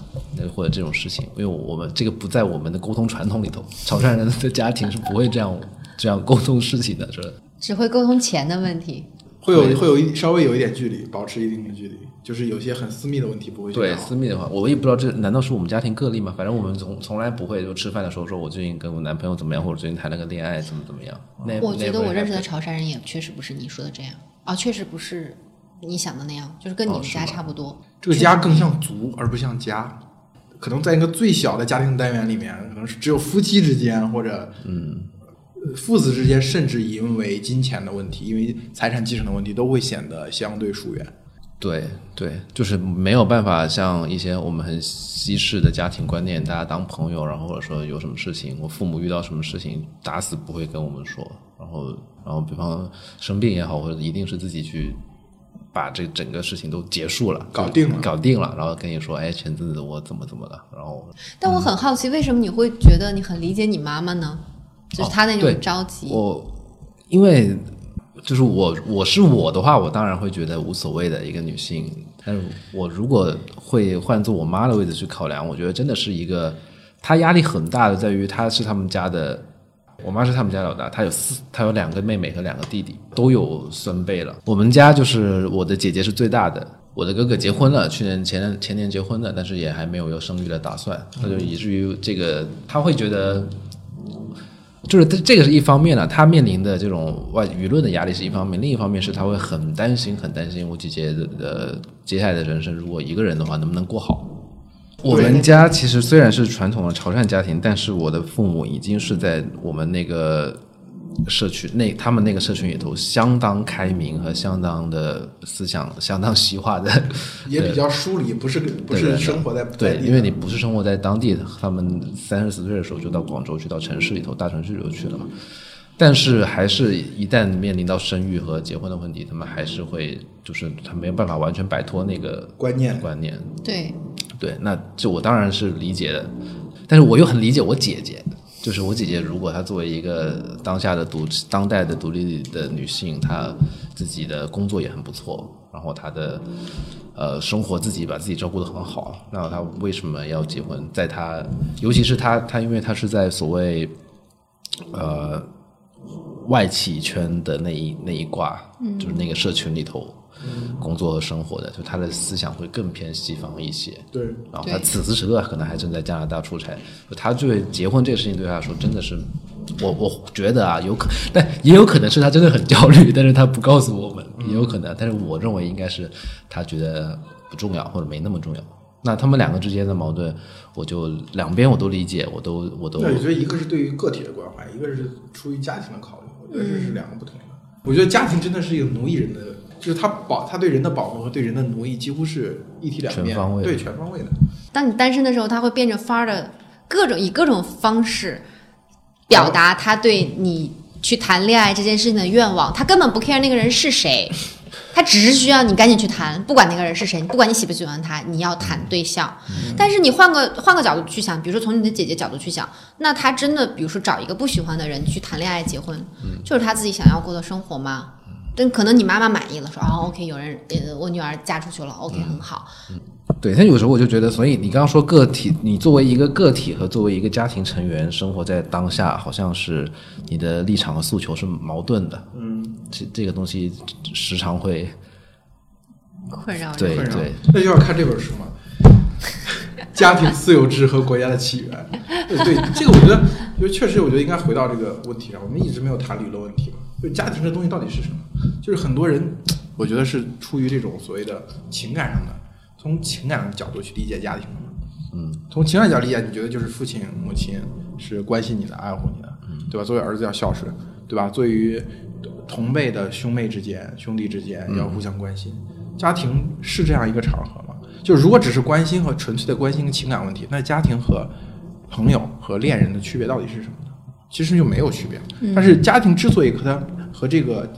或者这种事情，因为我们这个不在我们的沟通传统里头，潮汕人的家庭是不会这样这样沟通事情的，是吧？只会沟通钱的问题，会有会有一稍微有一点距离，保持一定的距离，就是有些很私密的问题不会对私密的话，我也不知道这难道是我们家庭个例吗？反正我们从从来不会就吃饭的时候说我最近跟我男朋友怎么样，或者最近谈了个恋爱怎么怎么样。那我觉得我认识的潮汕人也确实不是你说的这样啊，确实不是。你想的那样，就是跟你们家差不多。这个家更像族，而不像家。可能在一个最小的家庭单元里面，可能是只有夫妻之间，或者嗯，父子之间，甚至因为金钱的问题，因为财产继承的问题，都会显得相对疏远。对对，就是没有办法像一些我们很西式的家庭观念，大家当朋友，然后或者说有什么事情，我父母遇到什么事情，打死不会跟我们说。然后，然后比方生病也好，或者一定是自己去。把这整个事情都结束了，搞定了，搞定了，然后跟你说，哎，前阵子我怎么怎么了，然后。但我很好奇，为什么你会觉得你很理解你妈妈呢？就是她那种着急。我因为就是我，我是我的话，我当然会觉得无所谓的一个女性。但是我如果会换做我妈的位置去考量，我觉得真的是一个，她压力很大的，在于她是他们家的。我妈是他们家老大，她有四，她有两个妹妹和两个弟弟，都有孙辈了。我们家就是我的姐姐是最大的，我的哥哥结婚了，去年前前年结婚的，但是也还没有有生育的打算，那就以至于这个他会觉得，就是这这个是一方面呢，他面临的这种外舆论的压力是一方面，另一方面是他会很担心，很担心我姐姐的接下来的人生，如果一个人的话，能不能过好。我们家其实虽然是传统的潮汕家庭，但是我的父母已经是在我们那个社区那他们那个社群里头相当开明和相当的思想相当西化的，也比较疏离，不是不是生活在对，因为你不是生活在当地，他们三十四岁的时候就到广州去，到城市里头大城市里头去了嘛。但是还是一旦面临到生育和结婚的问题，他们还是会就是他没有办法完全摆脱那个观念观念，对。对，那这我当然是理解的，但是我又很理解我姐姐，就是我姐姐，如果她作为一个当下的独当代的独立的女性，她自己的工作也很不错，然后她的呃生活自己把自己照顾得很好，那她为什么要结婚？在她，尤其是她，她因为她是在所谓呃外企圈的那一那一挂，就是那个社群里头。工作和生活的，就他的思想会更偏西方一些。对，然后他此时此刻可能还正在加拿大出差。他对结婚这个事情对他来说真的是，我我觉得啊，有可，但也有可能是他真的很焦虑，*laughs* 但是他不告诉我们，也有可能。但是我认为应该是他觉得不重要或者没那么重要。那他们两个之间的矛盾，我就两边我都理解，我都我都。那我觉得一个是对于个体的关怀，一个是出于家庭的考虑，我觉得这是两个不同的。我觉得家庭真的是一个奴役人的。就是他保他对人的保护和对人的奴役几乎是一体两面，对全方位的。当你单身的时候，他会变着法儿的各种以各种方式表达他对你去谈恋爱这件事情的愿望。他根本不 care 那个人是谁，*laughs* 他只是需要你赶紧去谈，不管那个人是谁，不管你喜不喜欢他，你要谈对象。但是你换个换个角度去想，比如说从你的姐姐角度去想，那他真的比如说找一个不喜欢的人去谈恋爱结婚，就是他自己想要过的生活吗？但可能你妈妈满意了，说哦，OK，有人呃，我女儿嫁出去了，OK，很好。对，但有时候我就觉得，所以你刚刚说个体，你作为一个个体和作为一个家庭成员生活在当下，好像是你的立场和诉求是矛盾的。嗯，这这个东西时常会困扰对对，那就要看这本书嘛，*laughs*《家庭私有制和国家的起源》。对对，这个我觉得，就确实，我觉得应该回到这个问题上。我们一直没有谈理论问题嘛，就家庭这东西到底是什么？就是很多人，*tsk* 我觉得是出于这种所谓的情感上的，从情感的角度去理解家庭的嘛。嗯，从情感角度理解，你觉得就是父亲母亲是关心你的、爱护你的，对吧？作为儿子要孝顺，对吧？作为同辈的兄妹之间、兄弟之间要互相关心。家庭是这样一个场合吗？就如果只是关心和纯粹的关心情感问题，那家庭和朋友和恋人的区别到底是什么呢？其实就没有区别。但是家庭之所以和它和这个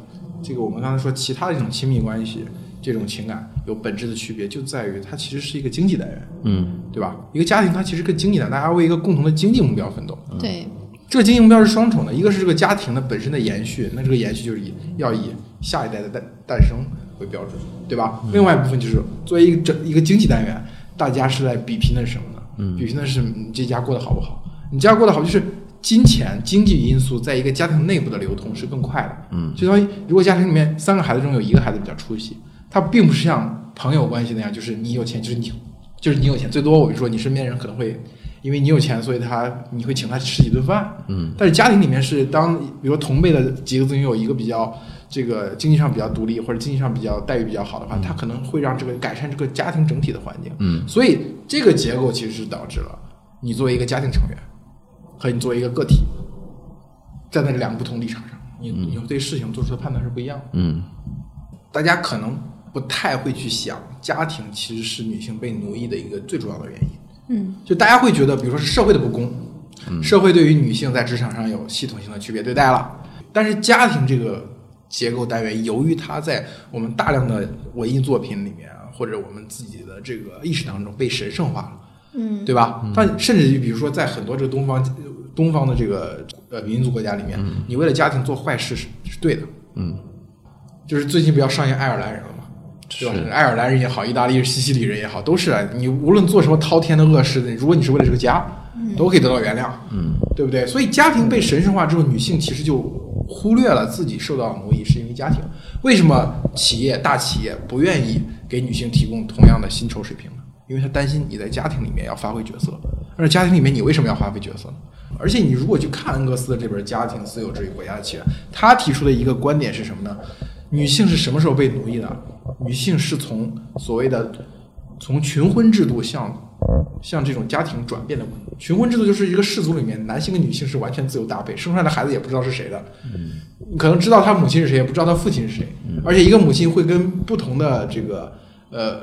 这个我们刚才说其他的这种亲密关系、这种情感有本质的区别，就在于它其实是一个经济单元，嗯对吧？一个家庭它其实跟经济的，大家为一个共同的经济目标奋斗。对，这个经济目标是双重的，一个是这个家庭的本身的延续，那这个延续就是以要以下一代的诞诞生为标准，对吧？另外一部分就是作为一个整一个经济单元，大家是在比拼的是什么呢？嗯，比拼的是你这家过得好不好？你家过得好，就是金钱经济因素在一个家庭内部的流通是更快的。嗯，就相当于如果家庭里面三个孩子中有一个孩子比较出息，他并不是像朋友关系那样，就是你有钱就是你就是你有钱，最多我就说，你身边人可能会因为你有钱，所以他你会请他吃几顿饭。嗯，但是家庭里面是当比如说同辈的几个子女有一个比较这个经济上比较独立或者经济上比较待遇比较好的话，他可能会让这个改善这个家庭整体的环境。嗯，所以这个结构其实是导致了你作为一个家庭成员和你作为一个个体站在两个不同立场上，你你对事情做出的判断是不一样的。嗯大家可能不太会去想，家庭其实是女性被奴役的一个最主要的原因。嗯，就大家会觉得，比如说是社会的不公，社会对于女性在职场上有系统性的区别对待了，但是家庭这个结构单元，由于它在我们大量的文艺作品里面啊，或者我们自己的这个意识当中被神圣化了，嗯，对吧？但甚至于比如说在很多这个东方东方的这个呃民族国家里面，你为了家庭做坏事是是对的，嗯，就是最近不要上映爱尔兰人了嘛？对吧？爱尔兰人也好，意大利、西西里人也好，都是啊。你无论做什么滔天的恶事，如果你是为了这个家，都可以得到原谅，嗯，对不对？所以家庭被神圣化之后，女性其实就忽略了自己受到奴役是因为家庭。为什么企业大企业不愿意给女性提供同样的薪酬水平呢？因为他担心你在家庭里面要发挥角色，而家庭里面你为什么要发挥角色呢？而且你如果去看恩格斯的这本《家庭私有制与国家的起源》，他提出的一个观点是什么呢？女性是什么时候被奴役的？女性是从所谓的从群婚制度向向这种家庭转变的。群婚制度就是一个氏族里面男性跟女性是完全自由搭配，生出来的孩子也不知道是谁的，你可能知道他母亲是谁，也不知道他父亲是谁，而且一个母亲会跟不同的这个呃。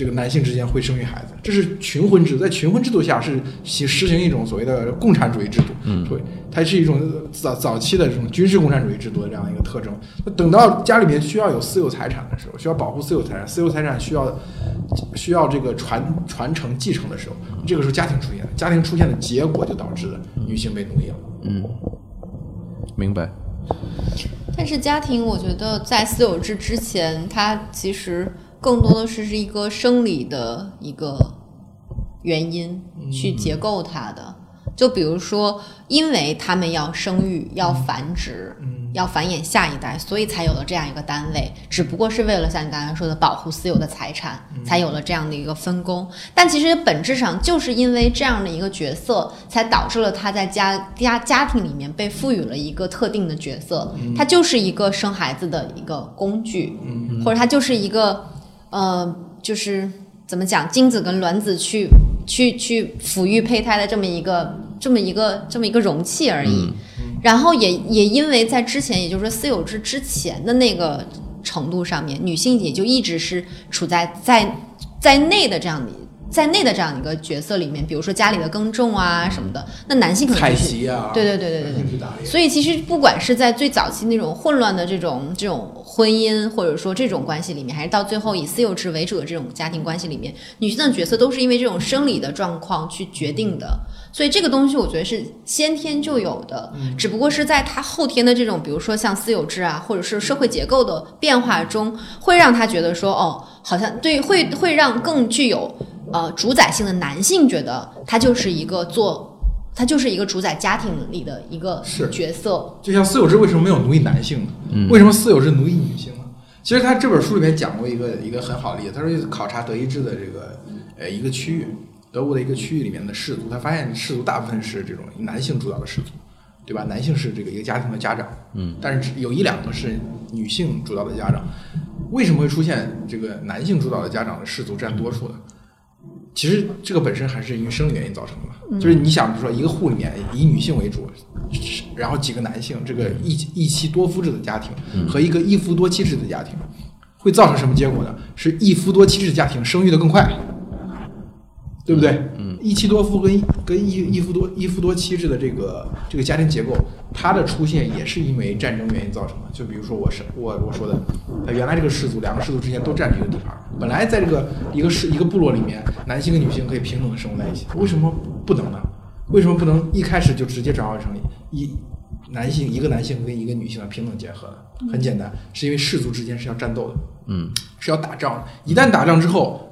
这个男性之间会生育孩子，这是群婚制度。在群婚制度下是实实行一种所谓的共产主义制度，嗯，对，它是一种早早期的这种军事共产主义制度的这样一个特征。那等到家里面需要有私有财产的时候，需要保护私有财产，私有财产需要需要这个传传承继承的时候，这个时候家庭出现了，家庭出现的结果就导致了女性被奴役了。嗯，明白。但是家庭，我觉得在私有制之前，它其实更多的是是一个生理的一个原因去结构它的。就比如说，因为他们要生育、要繁殖、要繁衍下一代，所以才有了这样一个单位。只不过是为了像你刚才说的保护私有的财产，才有了这样的一个分工。但其实本质上就是因为这样的一个角色，才导致了他在家家家庭里面被赋予了一个特定的角色。他就是一个生孩子的一个工具，或者他就是一个呃，就是怎么讲，精子跟卵子去去去抚育胚胎的这么一个这么一个这么一个容器而已。然后也也因为在之前，也就是说私有制之前的那个程度上面，女性也就一直是处在在在内的这样的在内的这样一个角色里面，比如说家里的耕种啊什么的，那男性可能采就是集啊，对对对对对对。所以其实不管是在最早期那种混乱的这种这种婚姻，或者说这种关系里面，还是到最后以私有制为主的这种家庭关系里面，女性的角色都是因为这种生理的状况去决定的。所以这个东西我觉得是先天就有的，只不过是在他后天的这种，比如说像私有制啊，或者是社会结构的变化中，会让他觉得说，哦，好像对，会会让更具有呃主宰性的男性觉得他就是一个做，他就是一个主宰家庭里的一个角色。就像私有制为什么没有奴役男性呢？为什么私有制奴役女性呢？其实他这本书里面讲过一个一个很好的例子，他说考察德意志的这个呃一个区域，德国的一个区域里面的氏族，他发现氏族大部分是这种男性主导的氏族，对吧？男性是这个一个家庭的家长，嗯，但是只有一两个是女性主导的家长。为什么会出现这个男性主导的家长的氏族占多数呢？其实这个本身还是因为生理原因造成的嘛，就是你想，比如说一个户里面以女性为主，然后几个男性，这个一一妻多夫制的家庭和一个一夫多妻制的家庭，会造成什么结果呢？是一夫多妻制的家庭生育的更快，对不对？嗯，一妻多夫跟跟一一夫多一夫多妻制的这个这个家庭结构，它的出现也是因为战争原因造成的。就比如说我是我我说的，呃原来这个氏族两个氏族之间都占着一个地盘，本来在这个一个氏一个部落里面，男性跟女性可以平等的生活在一起，为什么不能呢？为什么不能一开始就直接转化成一男性一个男性跟一个女性的平等结合呢？很简单，是因为氏族之间是要战斗的，嗯，是要打仗的。一旦打仗之后，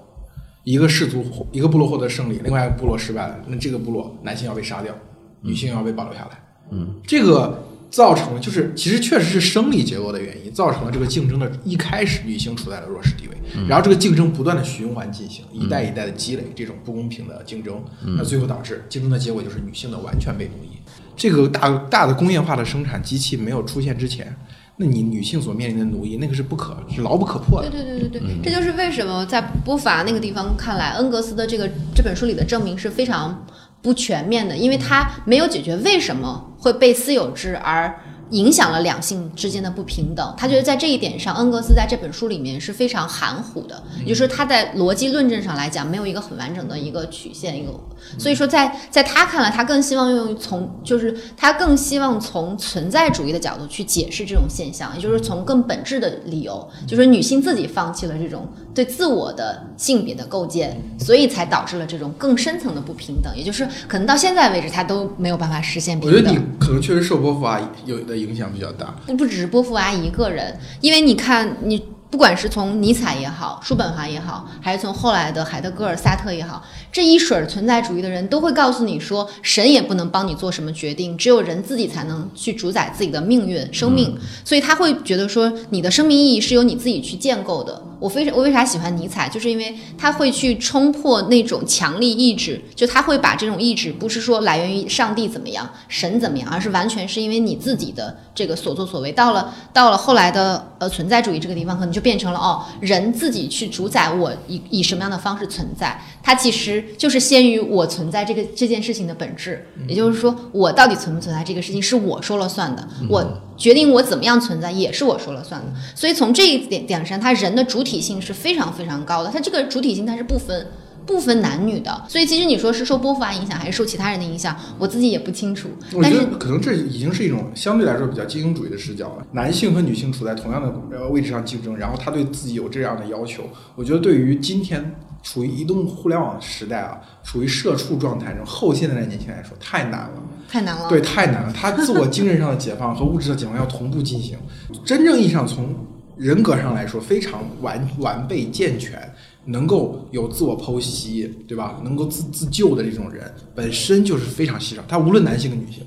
一个氏族一个部落获得胜利，另外一个部落失败了，那这个部落男性要被杀掉，女性要被保留下来。嗯，这个造成了就是其实确实是生理结构的原因，造成了这个竞争的一开始女性处在了弱势地位，然后这个竞争不断的循环进行，一代一代的积累这种不公平的竞争，那最后导致竞争的结果就是女性的完全被奴役。这个大大的工业化的生产机器没有出现之前，那你女性所面临的奴役，那个是不可是牢不可破的对。对对对对，这就是为什么在波法那个地方看来，恩格斯的这个这本书里的证明是非常不全面的，因为他没有解决为什么会被私有制而影响了两性之间的不平等。他觉得在这一点上，恩格斯在这本书里面是非常含糊的，也就是说他在逻辑论证上来讲没有一个很完整的一个曲线，一个所以说在在他看来，他更希望用从就是他更希望从存在主义的角度去解释这种现象，也就是从更本质的理由，就是女性自己放弃了这种对自我的性别的构建，所以才导致了这种更深层的不平等，也就是可能到现在为止他都没有办法实现平等。我觉得你可能确实受波伏娃有的影响比较大。不只是波伏娃一个人，因为你看，你不管是从尼采也好，叔本华也好，还是从后来的海德格尔、萨特也好，这一水儿存在主义的人都会告诉你说，神也不能帮你做什么决定，只有人自己才能去主宰自己的命运、生命。所以他会觉得说，你的生命意义是由你自己去建构的。我非常我为啥喜欢尼采，就是因为他会去冲破那种强力意志，就他会把这种意志不是说来源于上帝怎么样、神怎么样，而是完全是因为你自己的这个所作所为。到了到了后来的呃存在主义这个地方，可能就变成了哦，人自己去主宰我以以什么样的方式存在，它其实就是先于我存在这个这件事情的本质。也就是说，我到底存不存在这个事情是我说了算的，我决定我怎么样存在也是我说了算的。所以从这一点点上，他人的主体性是非常非常高的。他这个主体性它是不分不分男女的。所以其实你说是受波伏娃影响还是受其他人的影响，我自己也不清楚。我觉但是得可能这已经是一种相对来说比较精英主义的视角了。男性和女性处在同样的呃位置上竞争，然后他对自己有这样的要求，我觉得对于今天处于移动互联网时代啊，处于社畜状态这种后现代的年轻人来说太难了。太难了。对，太难了。他自我精神上的解放和物质的解放要同步进行。真正意义上从人格上来说，非常完完备健全，能够有自我剖析，对吧？能够自自救的这种人，本身就是非常稀少。他无论男性跟女性，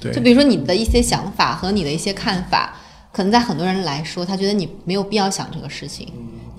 对就比如说你的一些想法和你的一些看法，可能在很多人来说，他觉得你没有必要想这个事情，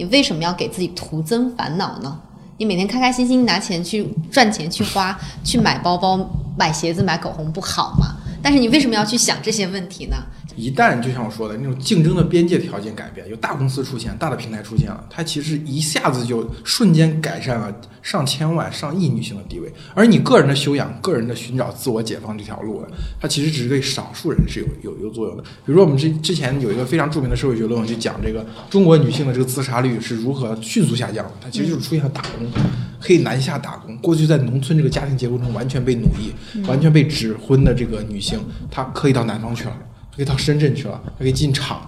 你为什么要给自己徒增烦恼呢？你每天开开心心拿钱去赚钱去花，去买包包、买鞋子、买口红不好吗？但是你为什么要去想这些问题呢？一旦就像我说的那种竞争的边界条件改变，有大公司出现、大的平台出现了，它其实一下子就瞬间改善了上千万、上亿女性的地位。而你个人的修养、个人的寻找自我解放这条路呢，它其实只是对少数人是有有有作用的。比如说，我们之之前有一个非常著名的社会学论文，就讲这个中国女性的这个自杀率是如何迅速下降的，它其实就是出现了打工。可以南下打工。过去在农村这个家庭结构中完全被奴役、完全被指婚的这个女性，她可以到南方去了，可以到深圳去了，她可以进厂，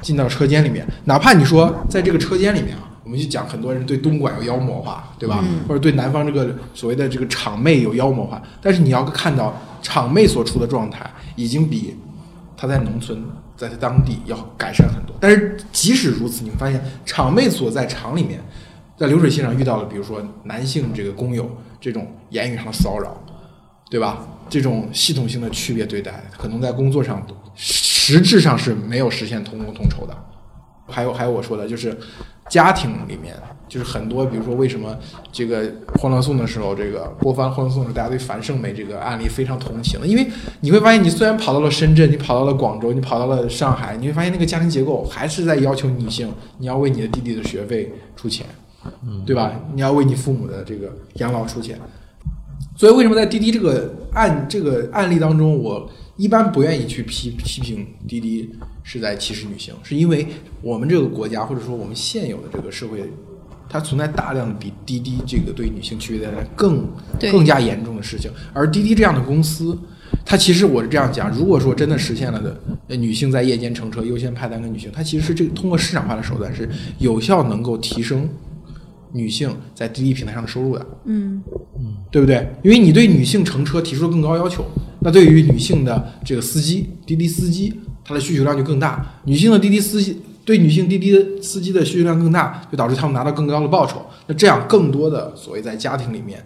进到车间里面。哪怕你说在这个车间里面啊，我们就讲很多人对东莞有妖魔化，对吧？或者对南方这个所谓的这个厂妹有妖魔化，但是你要看到厂妹所处的状态，已经比他在农村。在他当地要改善很多，但是即使如此，你会发现厂妹所在厂里面，在流水线上遇到了，比如说男性这个工友这种言语上的骚扰，对吧？这种系统性的区别对待，可能在工作上实质上是没有实现同工同酬的。还有还有我说的就是家庭里面。就是很多，比如说为什么这个《欢乐颂》的时候，这个播放《欢乐颂》的时候，大家对樊胜美这个案例非常同情？因为你会发现，你虽然跑到了深圳，你跑到了广州，你跑到了上海，你会发现那个家庭结构还是在要求女性，你要为你的弟弟的学费出钱，对吧？你要为你父母的这个养老出钱。所以，为什么在滴滴这个案这个案例当中，我一般不愿意去批批评滴滴是在歧视女性，是因为我们这个国家或者说我们现有的这个社会。它存在大量比滴滴这个对女性区别待遇更更加严重的事情，而滴滴这样的公司，它其实我是这样讲，如果说真的实现了的女性在夜间乘车优先派单给女性，它其实是这个通过市场化的手段是有效能够提升女性在滴滴平台上的收入的，嗯嗯，对不对？因为你对女性乘车提出了更高要求，那对于女性的这个司机滴滴司机，他的需求量就更大，女性的滴滴司机。对女性滴滴的司机的需求量更大，就导致他们拿到更高的报酬。那这样，更多的所谓在家庭里面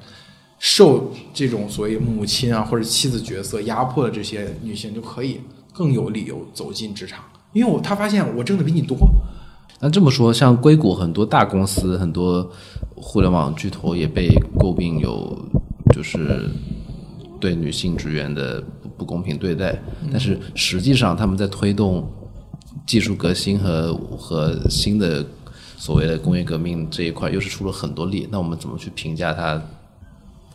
受这种所谓母亲啊或者妻子角色压迫的这些女性，就可以更有理由走进职场，因为我他发现我挣的比你多。那这么说，像硅谷很多大公司、很多互联网巨头也被诟病有就是对女性职员的不不公平对待，但是实际上他们在推动。技术革新和和新的所谓的工业革命这一块，又是出了很多力。那我们怎么去评价它？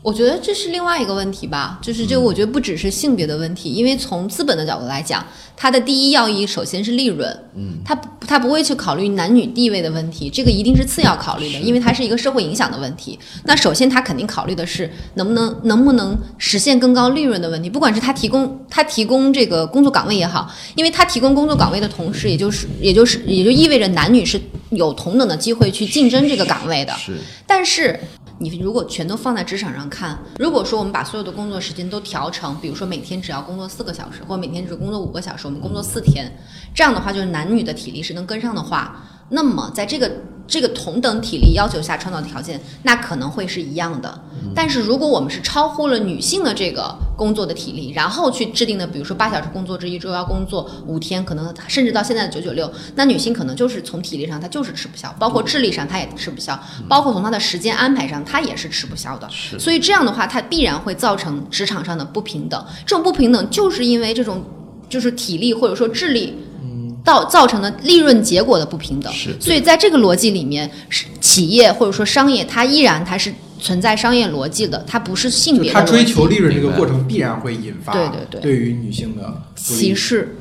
我觉得这是另外一个问题吧，就是这个，我觉得不只是性别的问题，因为从资本的角度来讲，它的第一要义首先是利润，嗯，它它不会去考虑男女地位的问题，这个一定是次要考虑的，因为它是一个社会影响的问题。那首先它肯定考虑的是能不能能不能实现更高利润的问题，不管是它提供它提供这个工作岗位也好，因为它提供工作岗位的同时，也就是也就是也就意味着男女是有同等的机会去竞争这个岗位的，是，但是。你如果全都放在职场上看，如果说我们把所有的工作时间都调成，比如说每天只要工作四个小时，或每天只工作五个小时，我们工作四天，这样的话就是男女的体力是能跟上的话，那么在这个。这个同等体力要求下创造的条件，那可能会是一样的。但是如果我们是超乎了女性的这个工作的体力，然后去制定的，比如说八小时工作制，一周要工作五天，可能甚至到现在的九九六，那女性可能就是从体力上她就是吃不消，包括智力上她也吃不消，包括从她的时间安排上她也是吃不消的。所以这样的话，它必然会造成职场上的不平等。这种不平等就是因为这种就是体力或者说智力。造造成的利润结果的不平等，是，所以在这个逻辑里面，是企业或者说商业，它依然它是存在商业逻辑的，它不是性别。它追求利润这个过程必然会引发对对对对于女性的歧视。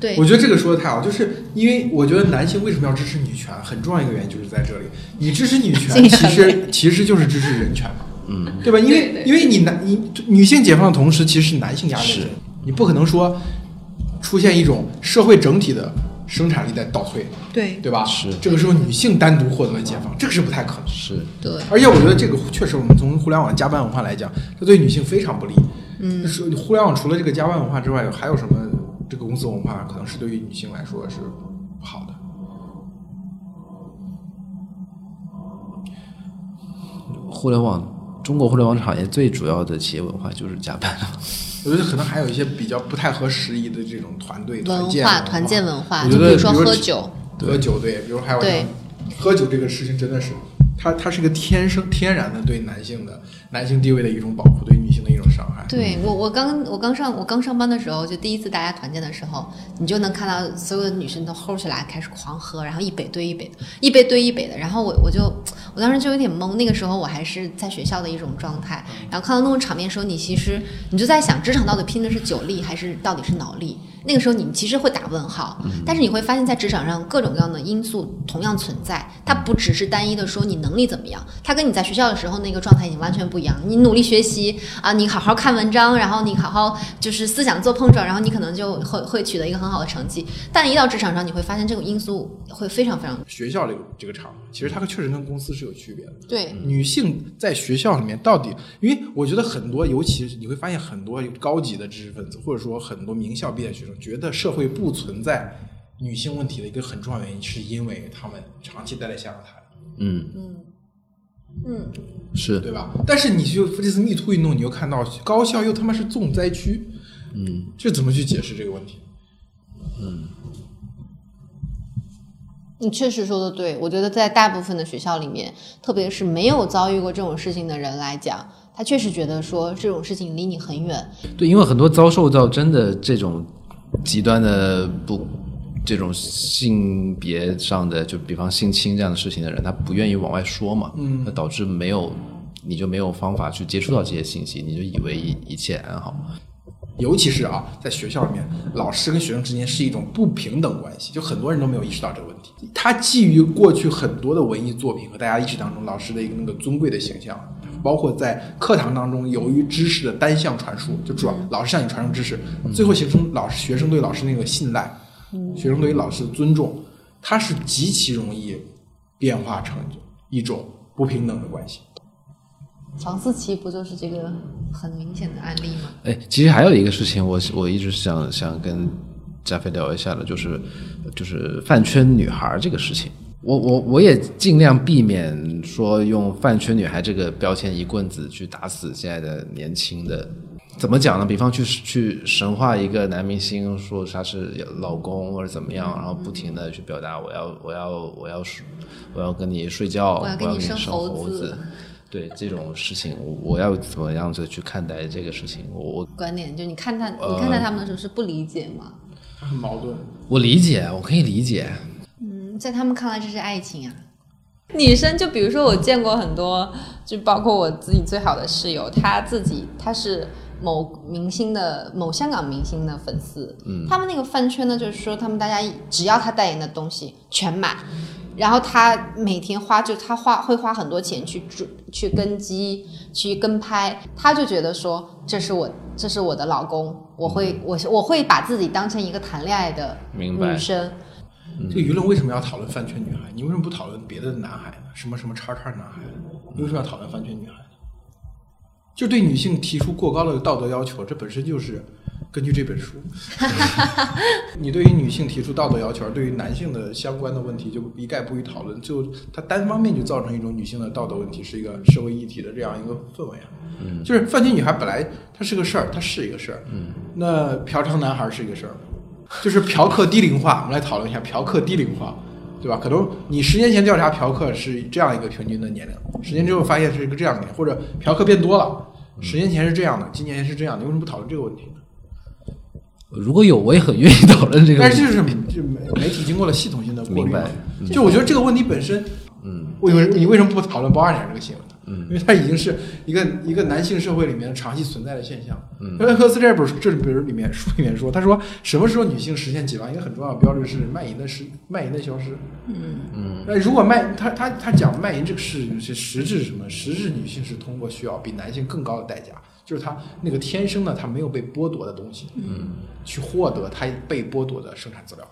对，我觉得这个说的太好，就是因为我觉得男性为什么要支持女权，很重要一个原因就是在这里，你支持女权其实其实就是支持人权嘛，嗯，对吧？因为因为你男你女性解放的同时，其实是男性压力，你不可能说。出现一种社会整体的生产力在倒退，对对吧？是这个时候女性单独获得了解放，这个是不太可能。是对，而且我觉得这个确实，我们从互联网加班文化来讲，这对女性非常不利。嗯，是互联网除了这个加班文化之外，还有什么这个公司文化可能是对于女性来说是不好的？互联网，中国互联网产业最主要的企业文化就是加班了。我觉得可能还有一些比较不太合时宜的这种团队文化、团建文化，就比如说喝酒，喝酒对，比如还有喝酒这个事情真的是，它它是一个天生天然的对男性的男性地位的一种保护，对女性的一种伤害。对我我刚我刚上我刚上班的时候，就第一次大家团建的时候，你就能看到所有的女生都吼起来开始狂喝，然后一杯对一杯的，一杯对一杯的，然后我我就。我当时就有点懵，那个时候我还是在学校的一种状态，然后看到那种场面的时候，你其实你就在想，职场到底拼的是酒力还是到底是脑力？那个时候你其实会打问号。但是你会发现在职场上各种各样的因素同样存在，它不只是单一的说你能力怎么样，它跟你在学校的时候那个状态已经完全不一样。你努力学习啊，你好好看文章，然后你好好就是思想做碰撞，然后你可能就会会取得一个很好的成绩。但一到职场上，你会发现这种因素会非常非常学校这个这个场，其实它确实跟公司是有区别的。对。女性在学校里面到底，因为我觉得很多，尤其是你会发现很多高级的知识分子，或者说很多名校毕业学生，觉得社会不存在女性问题的一个很重要原因，是因为他们长期待在下台。嗯嗯嗯，是对吧？但是你就这次密兔运动，你又看到高校又他妈是重灾区，嗯，这怎么去解释这个问题？嗯。你确实说的对，我觉得在大部分的学校里面，特别是没有遭遇过这种事情的人来讲，他确实觉得说这种事情离你很远。对，因为很多遭受到真的这种极端的不这种性别上的，就比方性侵这样的事情的人，他不愿意往外说嘛，嗯，那导致没有你就没有方法去接触到这些信息，你就以为一一切安好。尤其是啊，在学校里面，老师跟学生之间是一种不平等关系，就很多人都没有意识到这个问题。他基于过去很多的文艺作品和大家意识当中老师的一个那个尊贵的形象，包括在课堂当中由于知识的单向传输，就主要老师向你传授知识，最后形成老师学生对老师那个信赖，学生对于老师的尊重，它是极其容易变化成一种不平等的关系。房思琪不就是这个很明显的案例吗？哎，其实还有一个事情，我我一直想想跟加菲聊一下的，就是就是饭圈女孩这个事情。我我我也尽量避免说用饭圈女孩这个标签一棍子去打死现在的年轻的。怎么讲呢？比方去去神化一个男明星，说他是老公或者怎么样，然后不停的去表达我要我要我要我要跟你睡觉，我要跟你生猴子。对这种事情，我要怎么样子去看待这个事情？我观点就你看他，你看待他们的时候是不理解吗？很矛盾。我理解，我可以理解。嗯，在他们看来这是爱情啊。女生就比如说我见过很多，就包括我自己最好的室友，她自己她是某明星的某香港明星的粉丝，嗯，他们那个饭圈呢，就是说他们大家只要他代言的东西全买。然后他每天花就他花会花很多钱去去跟机去跟拍，他就觉得说这是我这是我的老公，我会我我会把自己当成一个谈恋爱的女生。这个舆论为什么要讨论饭圈女孩？你为什么不讨论别的男孩呢？什么什么叉叉男孩？你为什么要讨论饭圈女孩？就对女性提出过高的道德要求，这本身就是。根据这本书，*laughs* 你对于女性提出道德要求，而对于男性的相关的问题就一概不予讨论，就它单方面就造成一种女性的道德问题是一个社会议题的这样一个氛围啊。嗯，就是饭圈女孩本来它是个事儿，它是一个事儿。嗯，那嫖娼男孩是一个事儿，就是嫖客低龄化。我们来讨论一下嫖客低龄化，对吧？可能你十年前调查嫖客是这样一个平均的年龄，十年之后发现是一个这样的，或者嫖客变多了，十年前是这样的，今年是这样的，为什么不讨论这个问题呢？如果有，我也很愿意讨论这个。但是就是就媒媒体经过了系统性的过滤，就我觉得这个问题本身，嗯，为什么你为什么不讨论包二奶这个新闻？嗯，因为它已经是一个一个男性社会里面长期存在的现象。嗯，赫克斯这本这本里面书里面说，他说什么时候女性实现解放，一个很重要的标志是卖淫的失卖淫的消失。嗯嗯，那如果卖他他他讲卖淫这个事是实质是什么？实质女性是通过需要比男性更高的代价。就是他那个天生的，他没有被剥夺的东西，嗯，去获得他被剥夺的生产资料。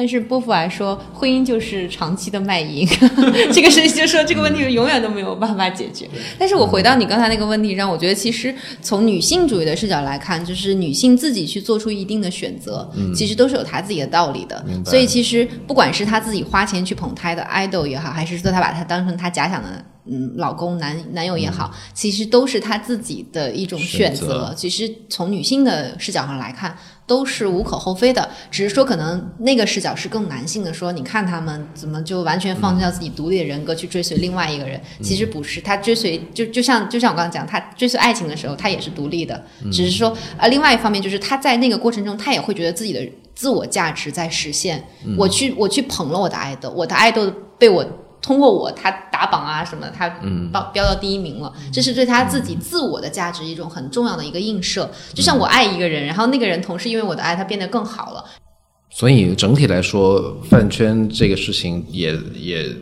但是波伏娃说，婚姻就是长期的卖淫，*laughs* 这个事情就说这个问题永远都没有办法解决。但是我回到你刚才那个问题上，我觉得其实从女性主义的视角来看，就是女性自己去做出一定的选择，其实都是有她自己的道理的。所以其实不管是她自己花钱去捧她的 idol 也好，还是说她把她当成她假想的。嗯，老公、男男友也好，其实都是他自己的一种选择。其实从女性的视角上来看，都是无可厚非的。只是说，可能那个视角是更男性的，说你看他们怎么就完全放弃掉自己独立的人格去追随另外一个人？其实不是，他追随就就像就像我刚刚讲，他追随爱情的时候，他也是独立的。只是说，呃，另外一方面就是他在那个过程中，他也会觉得自己的自我价值在实现。我去我去捧了我的爱豆，我的爱豆被我。通过我他打榜啊什么的，他嗯标标到第一名了，这是对他自己自我的价值一种很重要的一个映射。就像我爱一个人，然后那个人同时因为我的爱，他变得更好了。所以整体来说，饭圈这个事情也也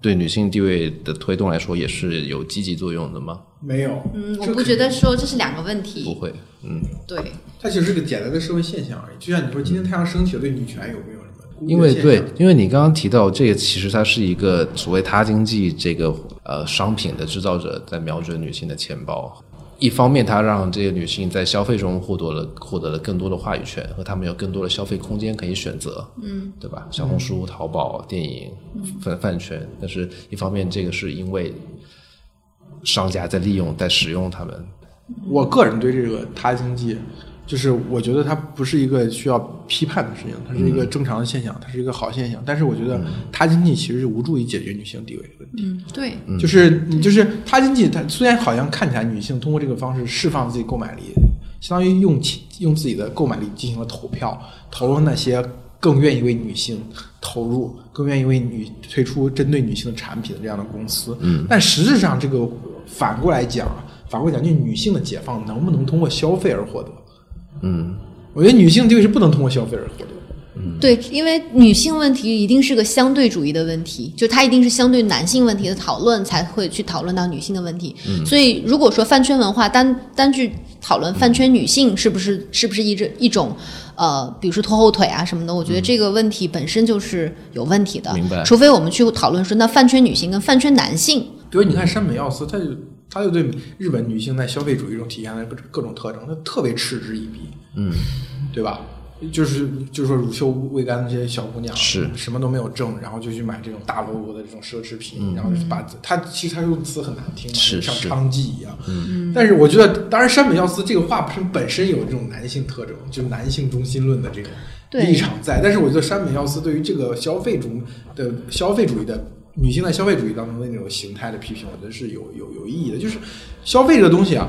对女性地位的推动来说也是有积极作用的吗？没有，嗯，我不觉得说这是两个问题不。会，嗯，对，它其实是个简单的社会现象而已。就像你说，今天太阳升起了，对女权有因为对？，因为你刚刚提到这个，其实它是一个所谓他经济这个呃商品的制造者在瞄准女性的钱包。一方面，它让这些女性在消费中获得了获得了更多的话语权，和她们有更多的消费空间可以选择，嗯，对吧？小红书、淘宝、电影、饭饭圈，但是一方面，这个是因为商家在利用、在使用他们，我个人对这个他经济，就是我觉得它不是一个需要批判的事情，它是一个正常的现象，它是一个好现象。但是我觉得他经济其实是无助于解决女性地位的问题。嗯，对，就是你就是他经济，它虽然好像看起来女性通过这个方式释放自己购买力，相当于用其用自己的购买力进行了投票，投了那些更愿意为女性投入、更愿意为女推出针对女性的产品的这样的公司。嗯，但实质上这个反过来讲，反过来讲，就女性的解放能不能通过消费而获得？嗯，我觉得女性地位是不能通过消费而获得的。对，因为女性问题一定是个相对主义的问题，就它一定是相对男性问题的讨论才会去讨论到女性的问题。所以，如果说饭圈文化单单去讨论饭圈女性是不是是不是一种一种呃，比如说拖后腿啊什么的，我觉得这个问题本身就是有问题的。明白除非我们去讨论说，那饭圈女性跟饭圈男性，比如你看山本耀司，他就他就对日本女性在消费主义中体现的各各种特征，他特别嗤之以鼻，嗯，对吧？就是就是说乳臭未干的这些小姑娘是什么都没有挣，然后就去买这种大 logo 的这种奢侈品，然后就是把他其实他用词很难听是是娼妓一样。嗯，但是我觉得，当然山本耀司这个话本身本身有这种男性特征，就是男性中心论的这种立场在。但是我觉得山本耀司对于这个消费中的消费主义的女性在消费主义当中的那种形态的批评，我觉得是有有有意义的。就是消费这个东西啊，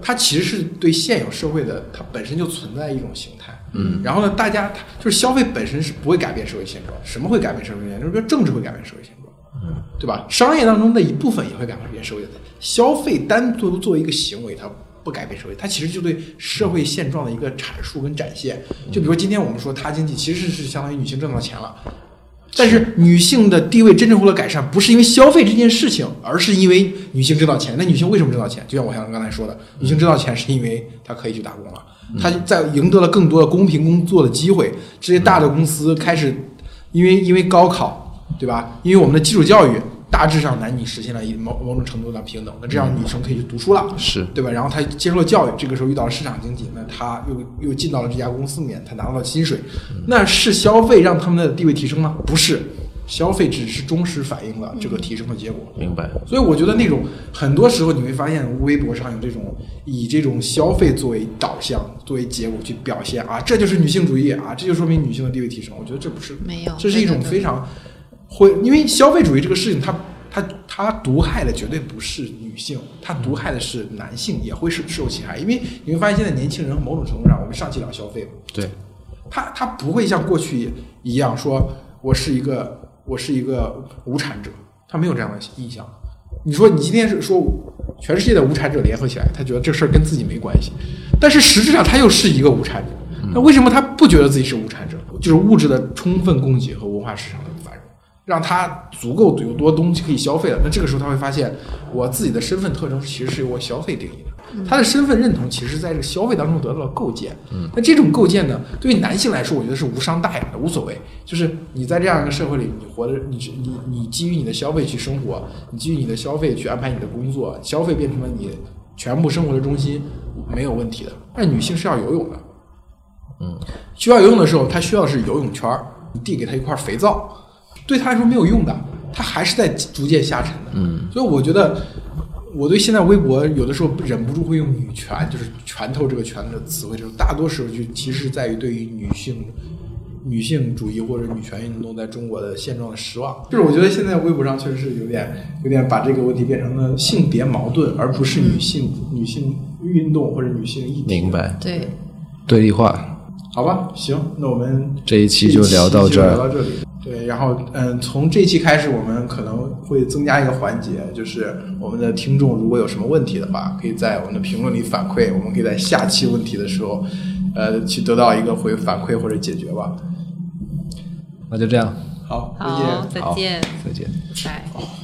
它其实是对现有社会的它本身就存在一种形态。嗯，然后呢，大家它就是消费本身是不会改变社会现状，什么会改变社会现状？就是说政治会改变社会现状。嗯，对吧？商业当中的一部分也会改变社会的，消费单独作为一个行为，它不改变社会，它其实就对社会现状的一个阐述跟展现。就比如今天我们说他经济，其实是相当于女性挣到钱了，但是女性的地位真正获得改善，不是因为消费这件事情，而是因为女性挣到钱。那女性为什么挣到钱？就像我像刚才说的，女性挣到钱是因为她可以去打工了，她在赢得了更多的公平工作的机会。这些大的公司开始，因为因为高考，对吧？因为我们的基础教育，大致上男女实现了一某某种程度的平等。那这样女生可以去读书了，是对吧？然后她接受了教育，这个时候遇到了市场经济，那她又又进到了这家公司里面，她拿到了薪水，那是消费让他们的地位提升吗？不是，消费只是忠实反映了这个提升的结果。明白。所以我觉得那种很多时候你会发现，微博上有这种以这种消费作为导向、作为结果去表现啊，这就是女性主义啊，这就说明女性的地位提升。我觉得这不是，没有这是一种对对对非常会，因为消费主义这个事情它，它它毒害的绝对不是女性，它毒害的是男性，也会是受其害。因为你会发现现在年轻人某种程度上，我们上期聊消费嘛，对，他他不会像过去一样说，我是一个我是一个无产者，他没有这样的印象。你说你今天是说全世界的无产者联合起来，他觉得这事儿跟自己没关系，但是实质上他又是一个无产者。那为什么他不觉得自己是无产者？就是物质的充分供给和文化市场的让他足够有多东西可以消费了。那这个时候他会发现，我自己的身份特征其实是由我消费定义的。他的身份认同其实在这个消费当中得到了构建。嗯，那这种构建呢，对于男性来说，我觉得是无伤大雅的，无所谓。就是你在这样一个社会里，你活的，你你你基于你的消费去生活，你基于你的消费去安排你的工作，消费变成了你全部生活的中心，没有问题的。但女性是要游泳的，嗯，需要游泳的时候，她需要的是游泳圈儿，你递给她一块肥皂，对他来说没有用的，他还是在逐渐下沉的。嗯，所以我觉得，我对现在微博有的时候忍不住会用女权，就是拳头这个拳的词汇，就是大多时候就其实在于对于女性。女性主义或者女权运动在中国的现状的失望，就是我觉得现在微博上确实是有点有点把这个问题变成了性别矛盾，而不是女性、女性运动或者女性议题。明白。对，对立化，好吧，行，那我们这一期就聊到这儿聊到这里。对，然后嗯，从这期开始，我们可能会增加一个环节，就是我们的听众如果有什么问题的话，可以在我们的评论里反馈，我们可以在下期问题的时候，呃，去得到一个回反馈或者解决吧。那就这样，好，再，见。好再见，再见。拜拜。